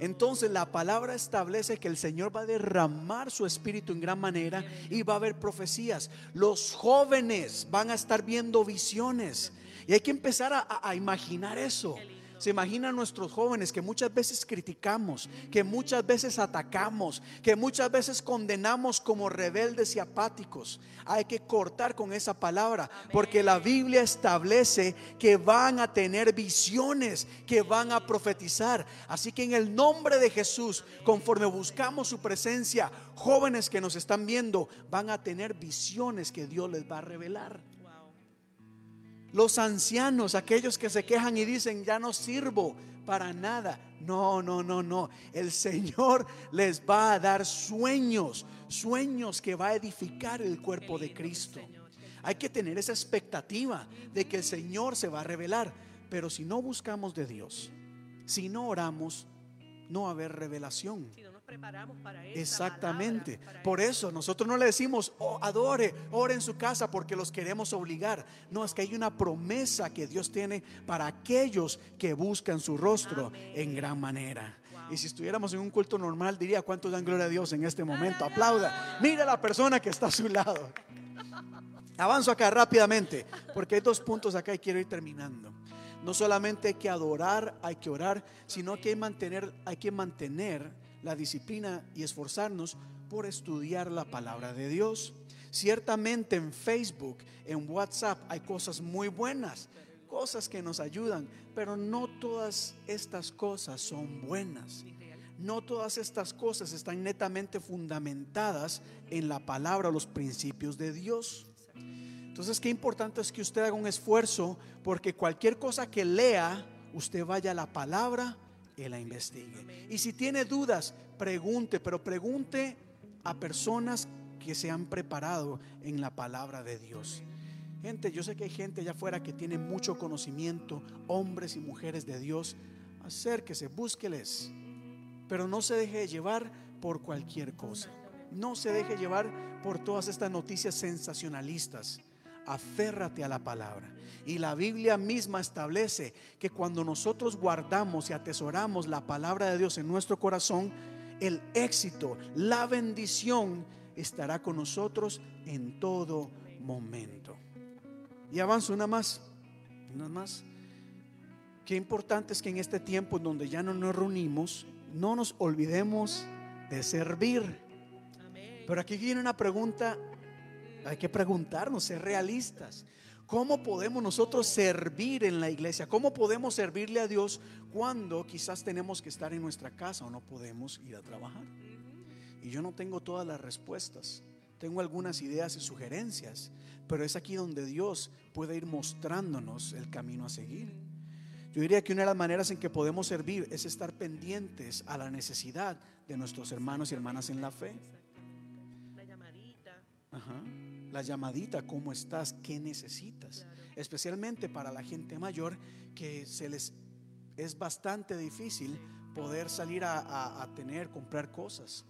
Entonces la palabra establece que el Señor va a derramar su espíritu en gran manera y va a haber profecías. Los jóvenes van a estar viendo visiones. Y hay que empezar a, a imaginar eso. Se imaginan nuestros jóvenes que muchas veces criticamos, que muchas veces atacamos, que muchas veces condenamos como rebeldes y apáticos. Hay que cortar con esa palabra, porque la Biblia establece que van a tener visiones, que van a profetizar. Así que en el nombre de Jesús, conforme buscamos su presencia, jóvenes que nos están viendo van a tener visiones que Dios les va a revelar. Los ancianos, aquellos que se quejan y dicen, ya no sirvo para nada. No, no, no, no. El Señor les va a dar sueños, sueños que va a edificar el cuerpo de Cristo. Hay que tener esa expectativa de que el Señor se va a revelar. Pero si no buscamos de Dios, si no oramos, no va a haber revelación. Preparamos para esa Exactamente. palabra, para Por eso nosotros no le decimos, oh, adore, ore en su casa porque los queremos obligar. No, es que hay una promesa que Dios tiene para aquellos que buscan su rostro Amén. en gran manera. Wow. Y si estuviéramos en un culto normal, diría, ¿cuántos dan gloria a Dios en este momento? Aplauda. Mira a la persona que está a su lado. Avanzo acá rápidamente, porque hay dos puntos acá y quiero ir terminando. No solamente hay que adorar, hay que orar, sino que hay, mantener, hay que mantener la disciplina y esforzarnos por estudiar la palabra de Dios. Ciertamente en Facebook, en WhatsApp hay cosas muy buenas, cosas que nos ayudan, pero no todas estas cosas son buenas. No todas estas cosas están netamente fundamentadas en la palabra los principios de Dios. Entonces, qué importante es que usted haga un esfuerzo porque cualquier cosa que lea, usted vaya a la palabra y la investigue. Y si tiene dudas, pregunte, pero pregunte a personas que se han preparado en la palabra de Dios. Gente, yo sé que hay gente allá afuera que tiene mucho conocimiento, hombres y mujeres de Dios. Acérquese, búsqueles, pero no se deje llevar por cualquier cosa. No se deje llevar por todas estas noticias sensacionalistas. Aférrate a la palabra. Y la Biblia misma establece que cuando nosotros guardamos y atesoramos la palabra de Dios en nuestro corazón, el éxito, la bendición estará con nosotros en todo momento. Y avanzo una más, una más. Qué importante es que en este tiempo en donde ya no nos reunimos, no nos olvidemos de servir. Pero aquí viene una pregunta, hay que preguntarnos, ser realistas. ¿Cómo podemos nosotros servir en la iglesia? ¿Cómo podemos servirle a Dios cuando quizás tenemos que estar en nuestra casa o no podemos ir a trabajar? Y yo no tengo todas las respuestas. Tengo algunas ideas y sugerencias, pero es aquí donde Dios puede ir mostrándonos el camino a seguir. Yo diría que una de las maneras en que podemos servir es estar pendientes a la necesidad de nuestros hermanos y hermanas en la fe. La llamadita. Ajá. La llamadita, ¿cómo estás? ¿Qué necesitas? Especialmente para la gente mayor que se les es bastante difícil poder salir a, a- a tener, comprar cosas.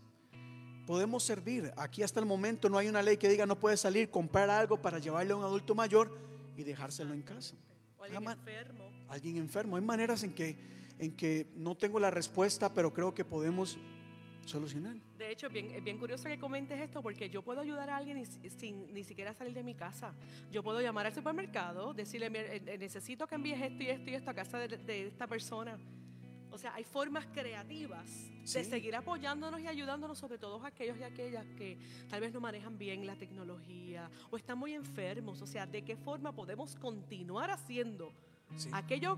Podemos servir. Aquí hasta el momento no hay una ley que diga no puedes salir, comprar algo para llevarle a un adulto mayor y dejárselo en casa. O alguien enfermo. Alguien enfermo. Hay maneras en que, en que no tengo la respuesta, pero creo que podemos solucionar. De hecho, es bien, es bien curioso que comentes esto porque yo puedo ayudar a alguien y sin ni siquiera salir de mi casa. Yo puedo llamar al supermercado, decirle, "Mira, eh, eh, necesito que envíes esto y esto y esto a casa de, de esta persona. O sea, hay formas creativas de seguir apoyándonos y ayudándonos, sobre todo aquellos y aquellas que tal vez no manejan bien la tecnología o están muy enfermos. O sea, ¿de qué forma podemos continuar haciendo Sí. aquello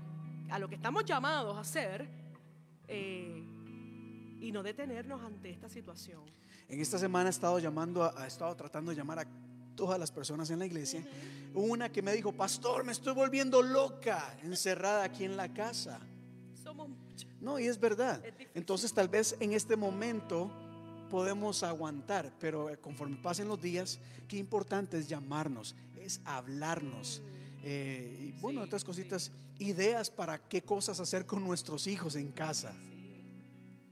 a lo que estamos llamados a hacer eh, y no detenernos ante esta situación? En esta semana he estado llamando, a- he estado tratando de llamar a todas las personas en la iglesia. Una que me dijo, pastor, me estoy volviendo loca, encerrada aquí en la casa. Somos No, y es verdad. Entonces tal vez en este momento podemos aguantar, pero conforme pasen los días, qué importante es llamarnos, es hablarnos. Eh, y bueno, otras cositas, ideas para qué cosas hacer con nuestros hijos en casa.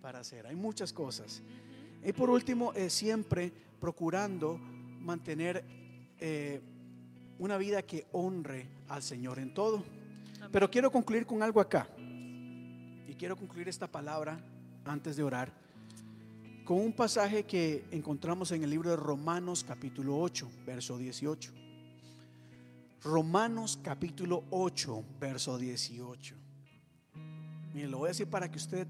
Para hacer, hay muchas cosas. Y por último, eh, siempre procurando mantener eh, una vida que honre al Señor en todo. Pero quiero concluir con algo acá. Y quiero concluir esta palabra antes de orar con un pasaje que encontramos en el libro de Romanos capítulo 8, verso 18. Romanos capítulo 8, verso 18. Mire, lo voy a decir para que usted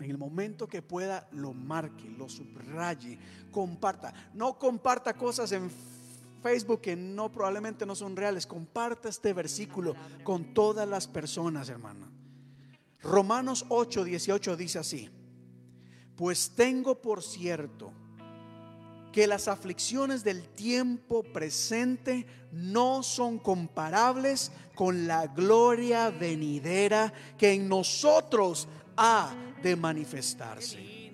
en el momento que pueda lo marque, lo subraye, comparta. No comparta cosas en Facebook que no probablemente no son reales. Comparta este versículo con todas las personas, hermano. Romanos 8, 18 dice así. Pues tengo por cierto que las aflicciones del tiempo presente no son comparables con la gloria venidera que en nosotros ha de manifestarse.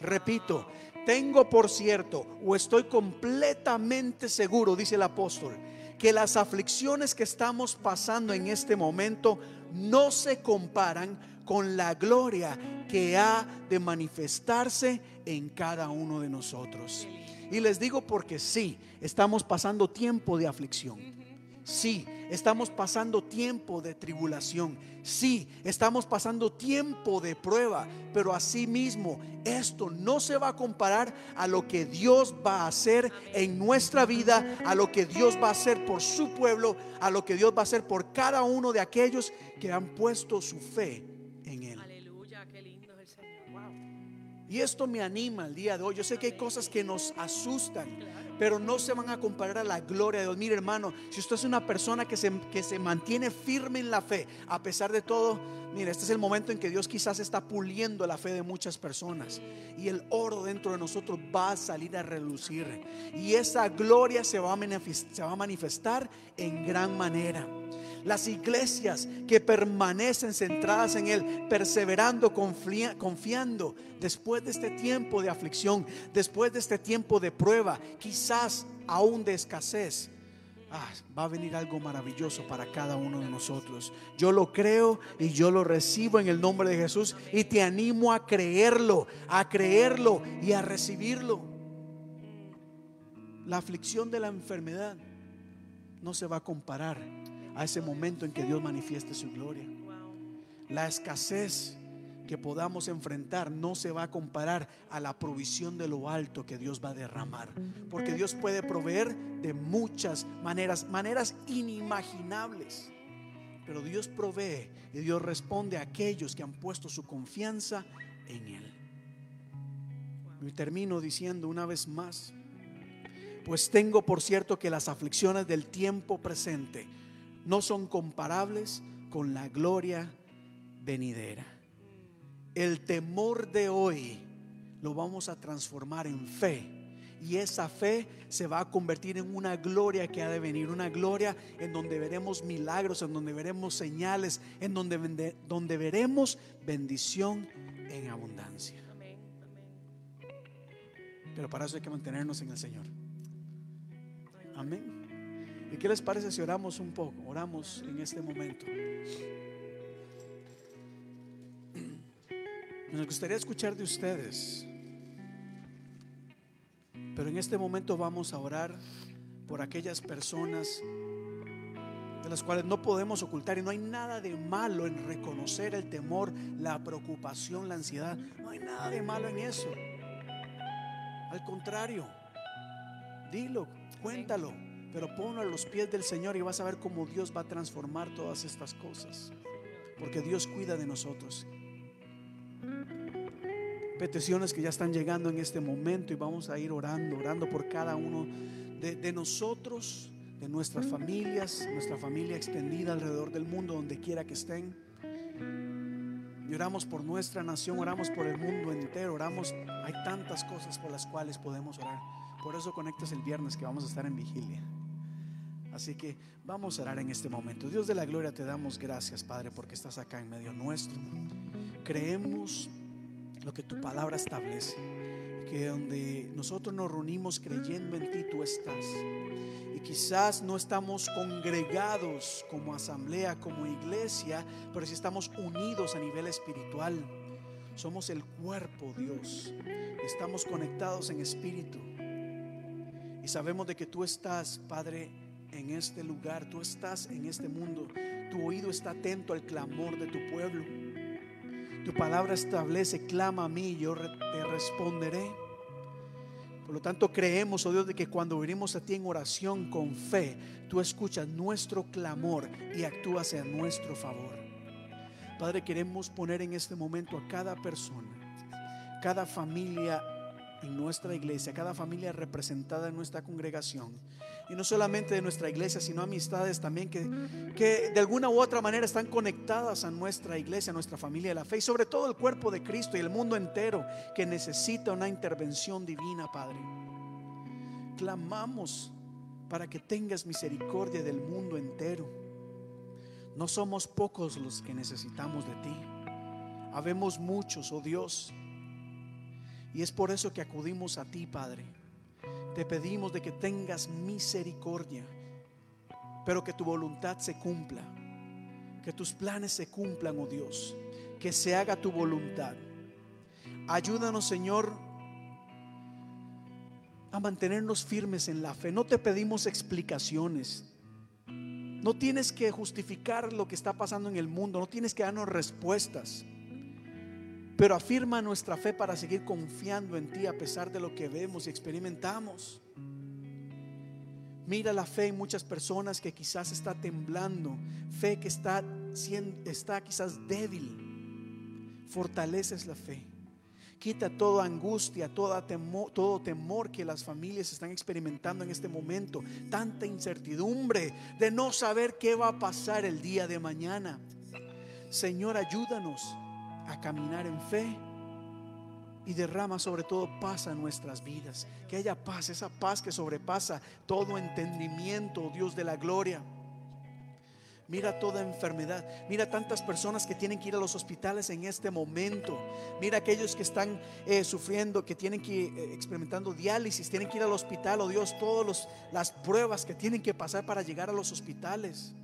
Repito, tengo por cierto, o estoy completamente seguro, dice el apóstol, que las aflicciones que estamos pasando en este momento no se comparan con la gloria que ha de manifestarse en cada uno de nosotros. Y les digo porque sí, estamos pasando tiempo de aflicción. Sí, estamos pasando tiempo de tribulación. Sí, estamos pasando tiempo de prueba. Pero asimismo, esto no se va a comparar a lo que Dios va a hacer en nuestra vida, a lo que Dios va a hacer por su pueblo, a lo que Dios va a hacer por cada uno de aquellos que han puesto su fe en Él. Aleluya, qué lindo es el Señor. Wow. Y esto me anima el día de hoy. Yo sé que hay cosas que nos asustan, pero no se van a comparar a la gloria de Dios. Mire, hermano, si usted es una persona que se, que se mantiene firme en la fe, a pesar de todo, mire, este es el momento en que Dios quizás está puliendo la fe de muchas personas. Y el oro dentro de nosotros va a salir a relucir. Y esa gloria se va a manifestar en gran manera. Las iglesias que permanecen centradas en Él, perseverando, confiando, después de este tiempo de aflicción, después de este tiempo de prueba, quizás aún de escasez, ah, va a venir algo maravilloso para cada uno de nosotros. Yo lo creo y yo lo recibo en el nombre de Jesús y te animo a creerlo, a creerlo y a recibirlo. La aflicción de la enfermedad no se va a comparar a ese momento en que Dios manifieste su gloria. La escasez que podamos enfrentar no se va a comparar a la provisión de lo alto que Dios va a derramar. Porque Dios puede proveer de muchas maneras, maneras inimaginables. Pero Dios provee y Dios responde a aquellos que han puesto su confianza en Él. Y termino diciendo una vez más, pues tengo por cierto que las aflicciones del tiempo presente no son comparables con la gloria venidera. El temor de hoy lo vamos a transformar en fe. Y esa fe se va a convertir en una gloria que ha de venir, una gloria en donde veremos milagros, en donde veremos señales, en donde, donde veremos bendición en abundancia. Pero para eso hay que mantenernos en el Señor. Amén. ¿Y qué les parece si oramos un poco? Oramos en este momento. Nos gustaría escuchar de ustedes. Pero en este momento vamos a orar por aquellas personas de las cuales no podemos ocultar y no hay nada de malo en reconocer el temor, la preocupación, la ansiedad. No hay nada de malo en eso. Al contrario, dilo, cuéntalo, pero ponlo a los pies del Señor y vas a ver cómo Dios va a transformar todas estas cosas. Porque Dios cuida de nosotros. Peticiones que ya están llegando en este momento y vamos a ir orando, orando por cada uno de, nosotros, de nuestras familias, nuestra familia extendida alrededor del mundo, donde quiera que estén. Y oramos por nuestra nación, oramos por el mundo entero, oramos, hay tantas cosas por las cuales podemos orar. Por eso conectas el viernes que vamos a estar en vigilia. Así que vamos a orar en este momento. Dios de la gloria, te damos gracias, Padre, porque estás acá en medio nuestro. Creemos lo que tu palabra establece, que donde nosotros nos reunimos creyendo en ti, tú estás. Y quizás no estamos congregados como asamblea, como iglesia, pero sí estamos unidos a nivel espiritual. Somos el cuerpo, Dios. Estamos conectados en espíritu. Y sabemos de que tú estás, Padre, en este lugar, tú estás en este mundo. Tu oído está atento al clamor de tu pueblo. Tu palabra establece, clama a mí, yo te responderé. Por lo tanto, creemos, oh Dios, de que cuando venimos a ti en oración con fe, tú escuchas nuestro clamor y actúas a nuestro favor. Padre, queremos poner en este momento a cada persona, cada familia en nuestra iglesia, cada familia representada en nuestra congregación. Y no solamente de nuestra iglesia, sino amistades también que, que de alguna u otra manera están conectadas a nuestra iglesia, a nuestra familia de la fe. Y sobre todo el cuerpo de Cristo y el mundo entero que necesita una intervención divina, Padre. Clamamos para que tengas misericordia del mundo entero. No somos pocos los que necesitamos de ti. Habemos muchos, oh Dios. Y es por eso que acudimos a ti, Padre. Te pedimos de que tengas misericordia, pero que tu voluntad se cumpla, que tus planes se cumplan, oh Dios, que se haga tu voluntad. Ayúdanos, Señor, a mantenernos firmes en la fe. No te pedimos explicaciones. No tienes que justificar lo que está pasando en el mundo, no tienes que darnos respuestas. Pero afirma nuestra fe para seguir confiando en ti a pesar de lo que vemos y experimentamos. Mira la fe en muchas personas que quizás está temblando, fe que está, está quizás débil. Fortaleces la fe. Quita toda angustia, todo temor que las familias están experimentando en este momento. Tanta incertidumbre de no saber qué va a pasar el día de mañana. Señor, ayúdanos a caminar en fe y derrama sobre todo paz a nuestras vidas. Que haya paz, esa paz que sobrepasa todo entendimiento, Dios de la gloria. Mira toda enfermedad. Mira tantas personas que tienen que ir a los hospitales en este momento. Mira aquellos que están eh, sufriendo, que tienen que eh, experimentando diálisis, tienen que ir al hospital. Oh Dios, todas las pruebas que tienen que pasar para llegar a los hospitales.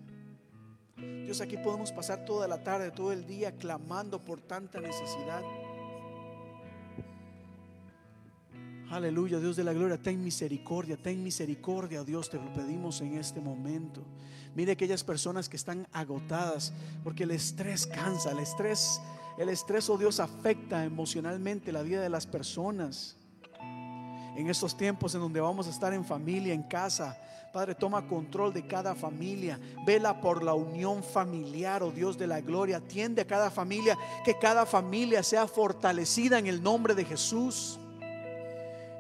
Dios, aquí podemos pasar toda la tarde, todo el día clamando por tanta necesidad. Aleluya, Dios de la gloria, ten misericordia, ten misericordia, Dios, te lo pedimos en este momento. Mire aquellas personas que están agotadas, porque el estrés cansa, el estrés, el estrés, oh Dios, afecta emocionalmente la vida de las personas. En estos tiempos en donde vamos a estar en familia, en casa, Padre, toma control de cada familia. Vela por la unión familiar, oh Dios de la gloria. Atiende a cada familia, que cada familia sea fortalecida en el nombre de Jesús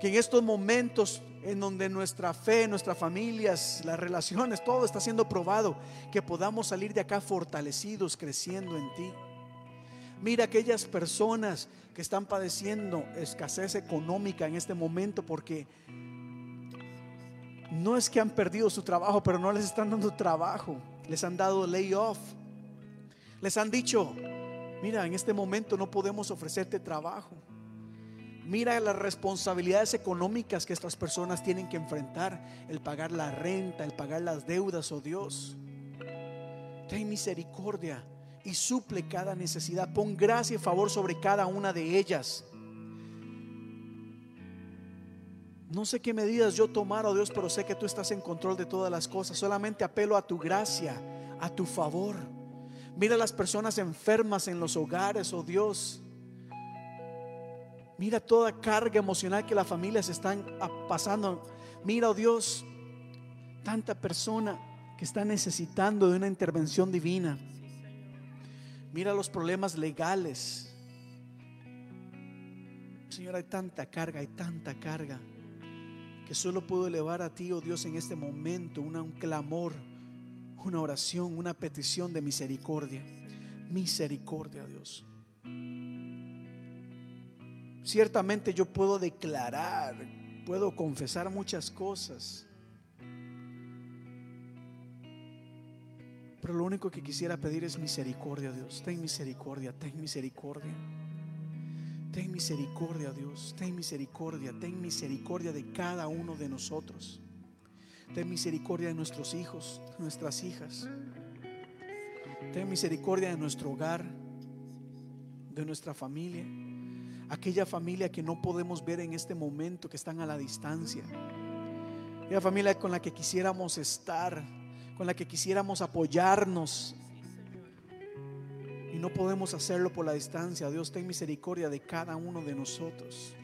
que en estos momentos en donde nuestra fe, nuestras familias, las relaciones, todo está siendo probado, que podamos salir de acá fortalecidos, creciendo en ti. Mira aquellas personas que están padeciendo escasez económica en este momento porque no es que han perdido su trabajo, pero no les están dando trabajo. Les han dado layoff. Les han dicho, mira, en este momento no podemos ofrecerte trabajo. Mira las responsabilidades económicas que estas personas tienen que enfrentar, el pagar la renta, el pagar las deudas, oh Dios. Ten misericordia y suple cada necesidad. Pon gracia y favor sobre cada una de ellas. No sé qué medidas yo tomar, oh Dios, pero sé que tú estás en control de todas las cosas. Solamente apelo a tu gracia, a tu favor. Mira las personas enfermas en los hogares, oh Dios. Mira toda carga emocional que las familias están pasando. Mira, oh Dios, tanta persona que está necesitando de una intervención divina. Mira los problemas legales. Señor, hay tanta carga, hay tanta carga que solo puedo elevar a ti, oh Dios, en este momento un clamor, una oración, una petición de misericordia. Misericordia, Dios. Ciertamente yo puedo declarar, puedo confesar muchas cosas. Pero lo único que quisiera pedir es misericordia, Dios. Ten misericordia, ten misericordia. Ten misericordia, Dios. Ten misericordia, ten misericordia de cada uno de nosotros. Ten misericordia de nuestros hijos, nuestras hijas. Ten misericordia de nuestro hogar, de nuestra familia aquella familia que no podemos ver en este momento, que están a la distancia. Aquella familia con la que quisiéramos estar, con la que quisiéramos apoyarnos. Y no podemos hacerlo por la distancia. Dios, ten misericordia de cada uno de nosotros.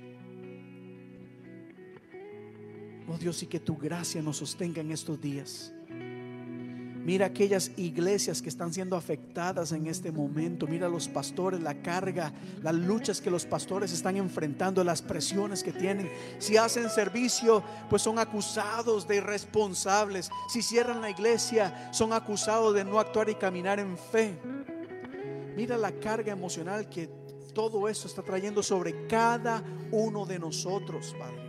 Oh Dios, y que tu gracia nos sostenga en estos días. Mira aquellas iglesias que están siendo afectadas en este momento. Mira los pastores, la carga, las luchas que los pastores están enfrentando, las presiones que tienen. Si hacen servicio, pues son acusados de irresponsables. Si cierran la iglesia, son acusados de no actuar y caminar en fe. Mira la carga emocional que todo eso está trayendo sobre cada uno de nosotros, Padre.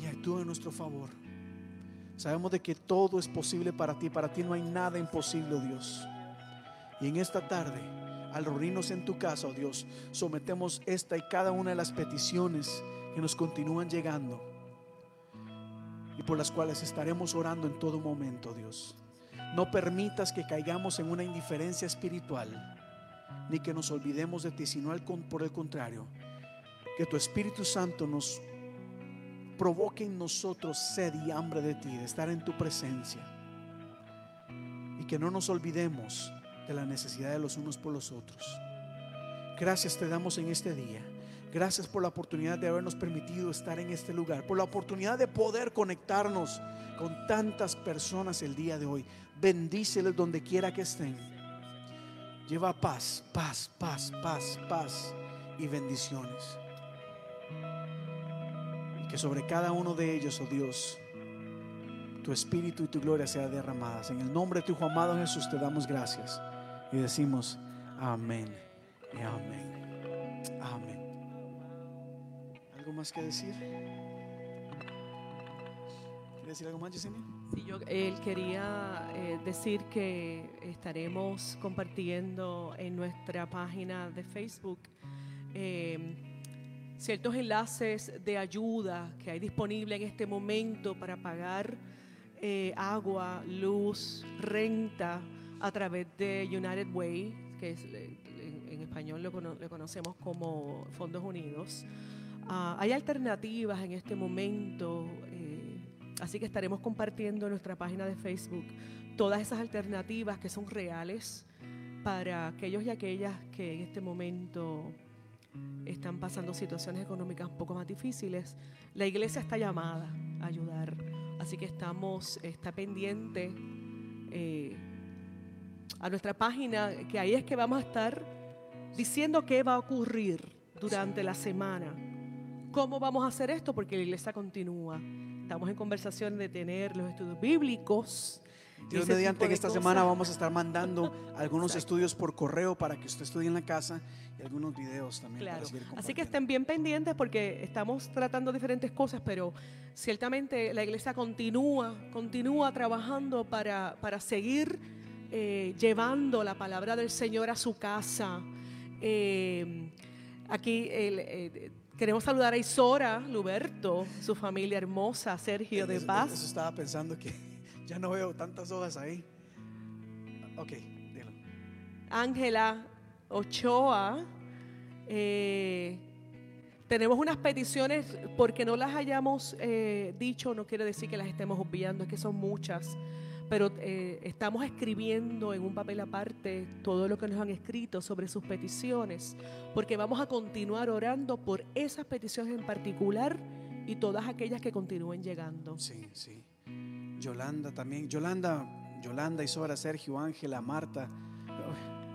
Y actúa en nuestro favor. Sabemos de que todo es posible para ti. Para ti no hay nada imposible, oh Dios. Y en esta tarde, al reunirnos en tu casa, oh Dios, sometemos esta y cada una de las peticiones que nos continúan llegando y por las cuales estaremos orando en todo momento, Dios. No permitas que caigamos en una indiferencia espiritual, ni que nos olvidemos de ti, sino por el contrario, que tu Espíritu Santo nos provoque en nosotros sed y hambre de ti, de estar en tu presencia. Y que no nos olvidemos de la necesidad de los unos por los otros. Gracias te damos en este día. Gracias por la oportunidad de habernos permitido estar en este lugar, por la oportunidad de poder conectarnos con tantas personas el día de hoy. Bendíceles donde quiera que estén. Lleva paz, paz, paz, paz, paz y bendiciones. Que sobre cada uno de ellos, oh Dios, tu espíritu y tu gloria sea derramadas. En el nombre de tu Hijo amado Jesús te damos gracias y decimos amén y amén. Amén. ¿Algo más que decir? ¿Quiere decir algo más, Yesenia? Sí, yo, él quería eh, decir que estaremos compartiendo en nuestra página de Facebook eh, ciertos enlaces de ayuda que hay disponible en este momento para pagar eh, agua, luz, renta a través de United Way, que es, eh, en, en español lo, cono- le conocemos como Fondos Unidos. Ah, hay alternativas en este momento, eh, así que estaremos compartiendo en nuestra página de Facebook todas esas alternativas que son reales para aquellos y aquellas que en este momento están pasando situaciones económicas un poco más difíciles. La iglesia está llamada a ayudar, así que estamos, está pendiente eh, a nuestra página, que ahí es que vamos a estar diciendo qué va a ocurrir durante la semana. ¿Cómo vamos a hacer esto? Porque la iglesia continúa. Estamos en conversación de tener los estudios bíblicos. Dios mediante que esta cosas. semana vamos a estar mandando algunos Exacto. estudios por correo para que usted estudie en la casa y algunos videos también. para Claro. seguir Así que estén bien pendientes porque estamos tratando diferentes cosas, pero ciertamente la iglesia continúa, continúa trabajando para, para seguir eh, llevando la palabra del Señor a su casa. Eh, aquí el, eh, queremos saludar a Isora, Luberto, su familia hermosa, Sergio de Eso- Paz. Eso estaba pensando que ya no veo tantas hojas ahí. Ok, dilo. Ángela Ochoa. eh, tenemos unas peticiones, porque no las hayamos eh, dicho, no quiere decir que las estemos obviando, es que son muchas. Pero eh, estamos escribiendo en un papel aparte todo lo que nos han escrito sobre sus peticiones, porque vamos a continuar orando por esas peticiones en particular y todas aquellas que continúen llegando. Sí, sí. Yolanda también. Yolanda, Yolanda, Isora, Sergio, Ángela, Marta.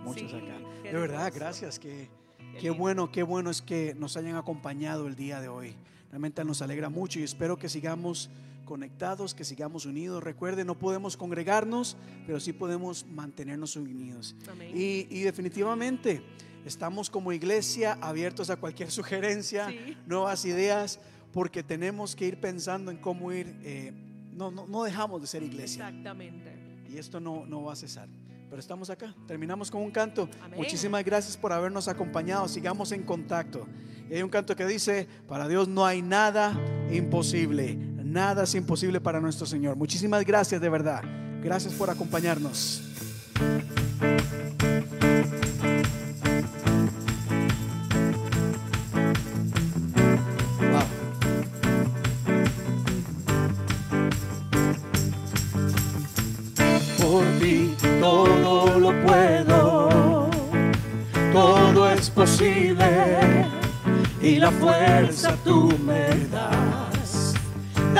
Muchos Sí, acá. De verdad, hermoso. gracias. Que, Qué qué bueno, qué bueno es que nos hayan acompañado el día de hoy. Realmente nos alegra mucho y espero que sigamos conectados, que sigamos unidos. Recuerden, no podemos congregarnos, pero sí podemos mantenernos unidos. Y, y definitivamente estamos como iglesia abiertos a cualquier sugerencia, Sí. nuevas ideas, porque tenemos que ir pensando en cómo ir. eh, no, no, no dejamos de ser iglesia Exactamente. y esto no, no va a cesar. Pero estamos acá. Terminamos con un canto. Amén. Muchísimas gracias por habernos acompañado. Sigamos en contacto. Y hay un canto que dice, para Dios no hay nada imposible. Nada es imposible para nuestro Señor. Muchísimas gracias de verdad. Gracias por acompañarnos. Todo lo puedo, todo es posible y la fuerza tú me das.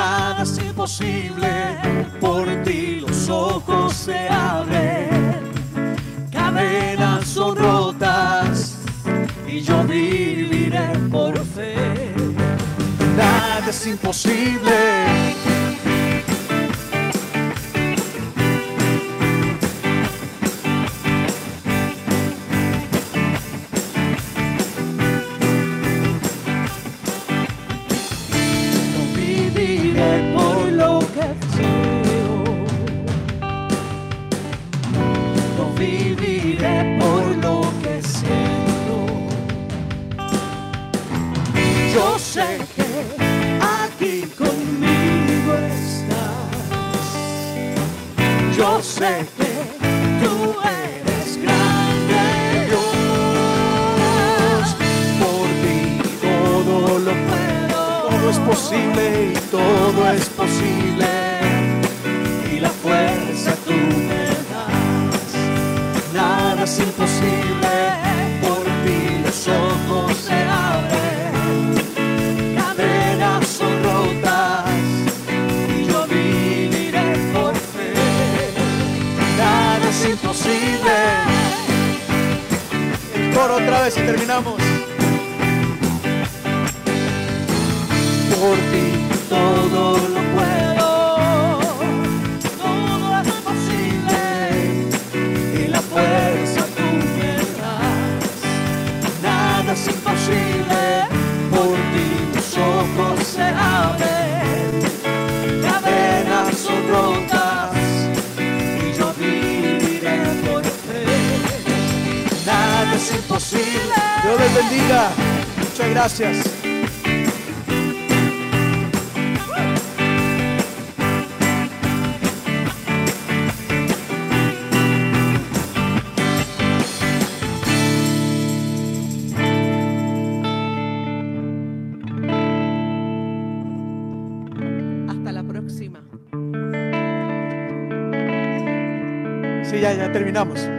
Nada es imposible, por ti los ojos se abren, cadenas son rotas y yo viviré por fe. Nada es imposible. Terminamos.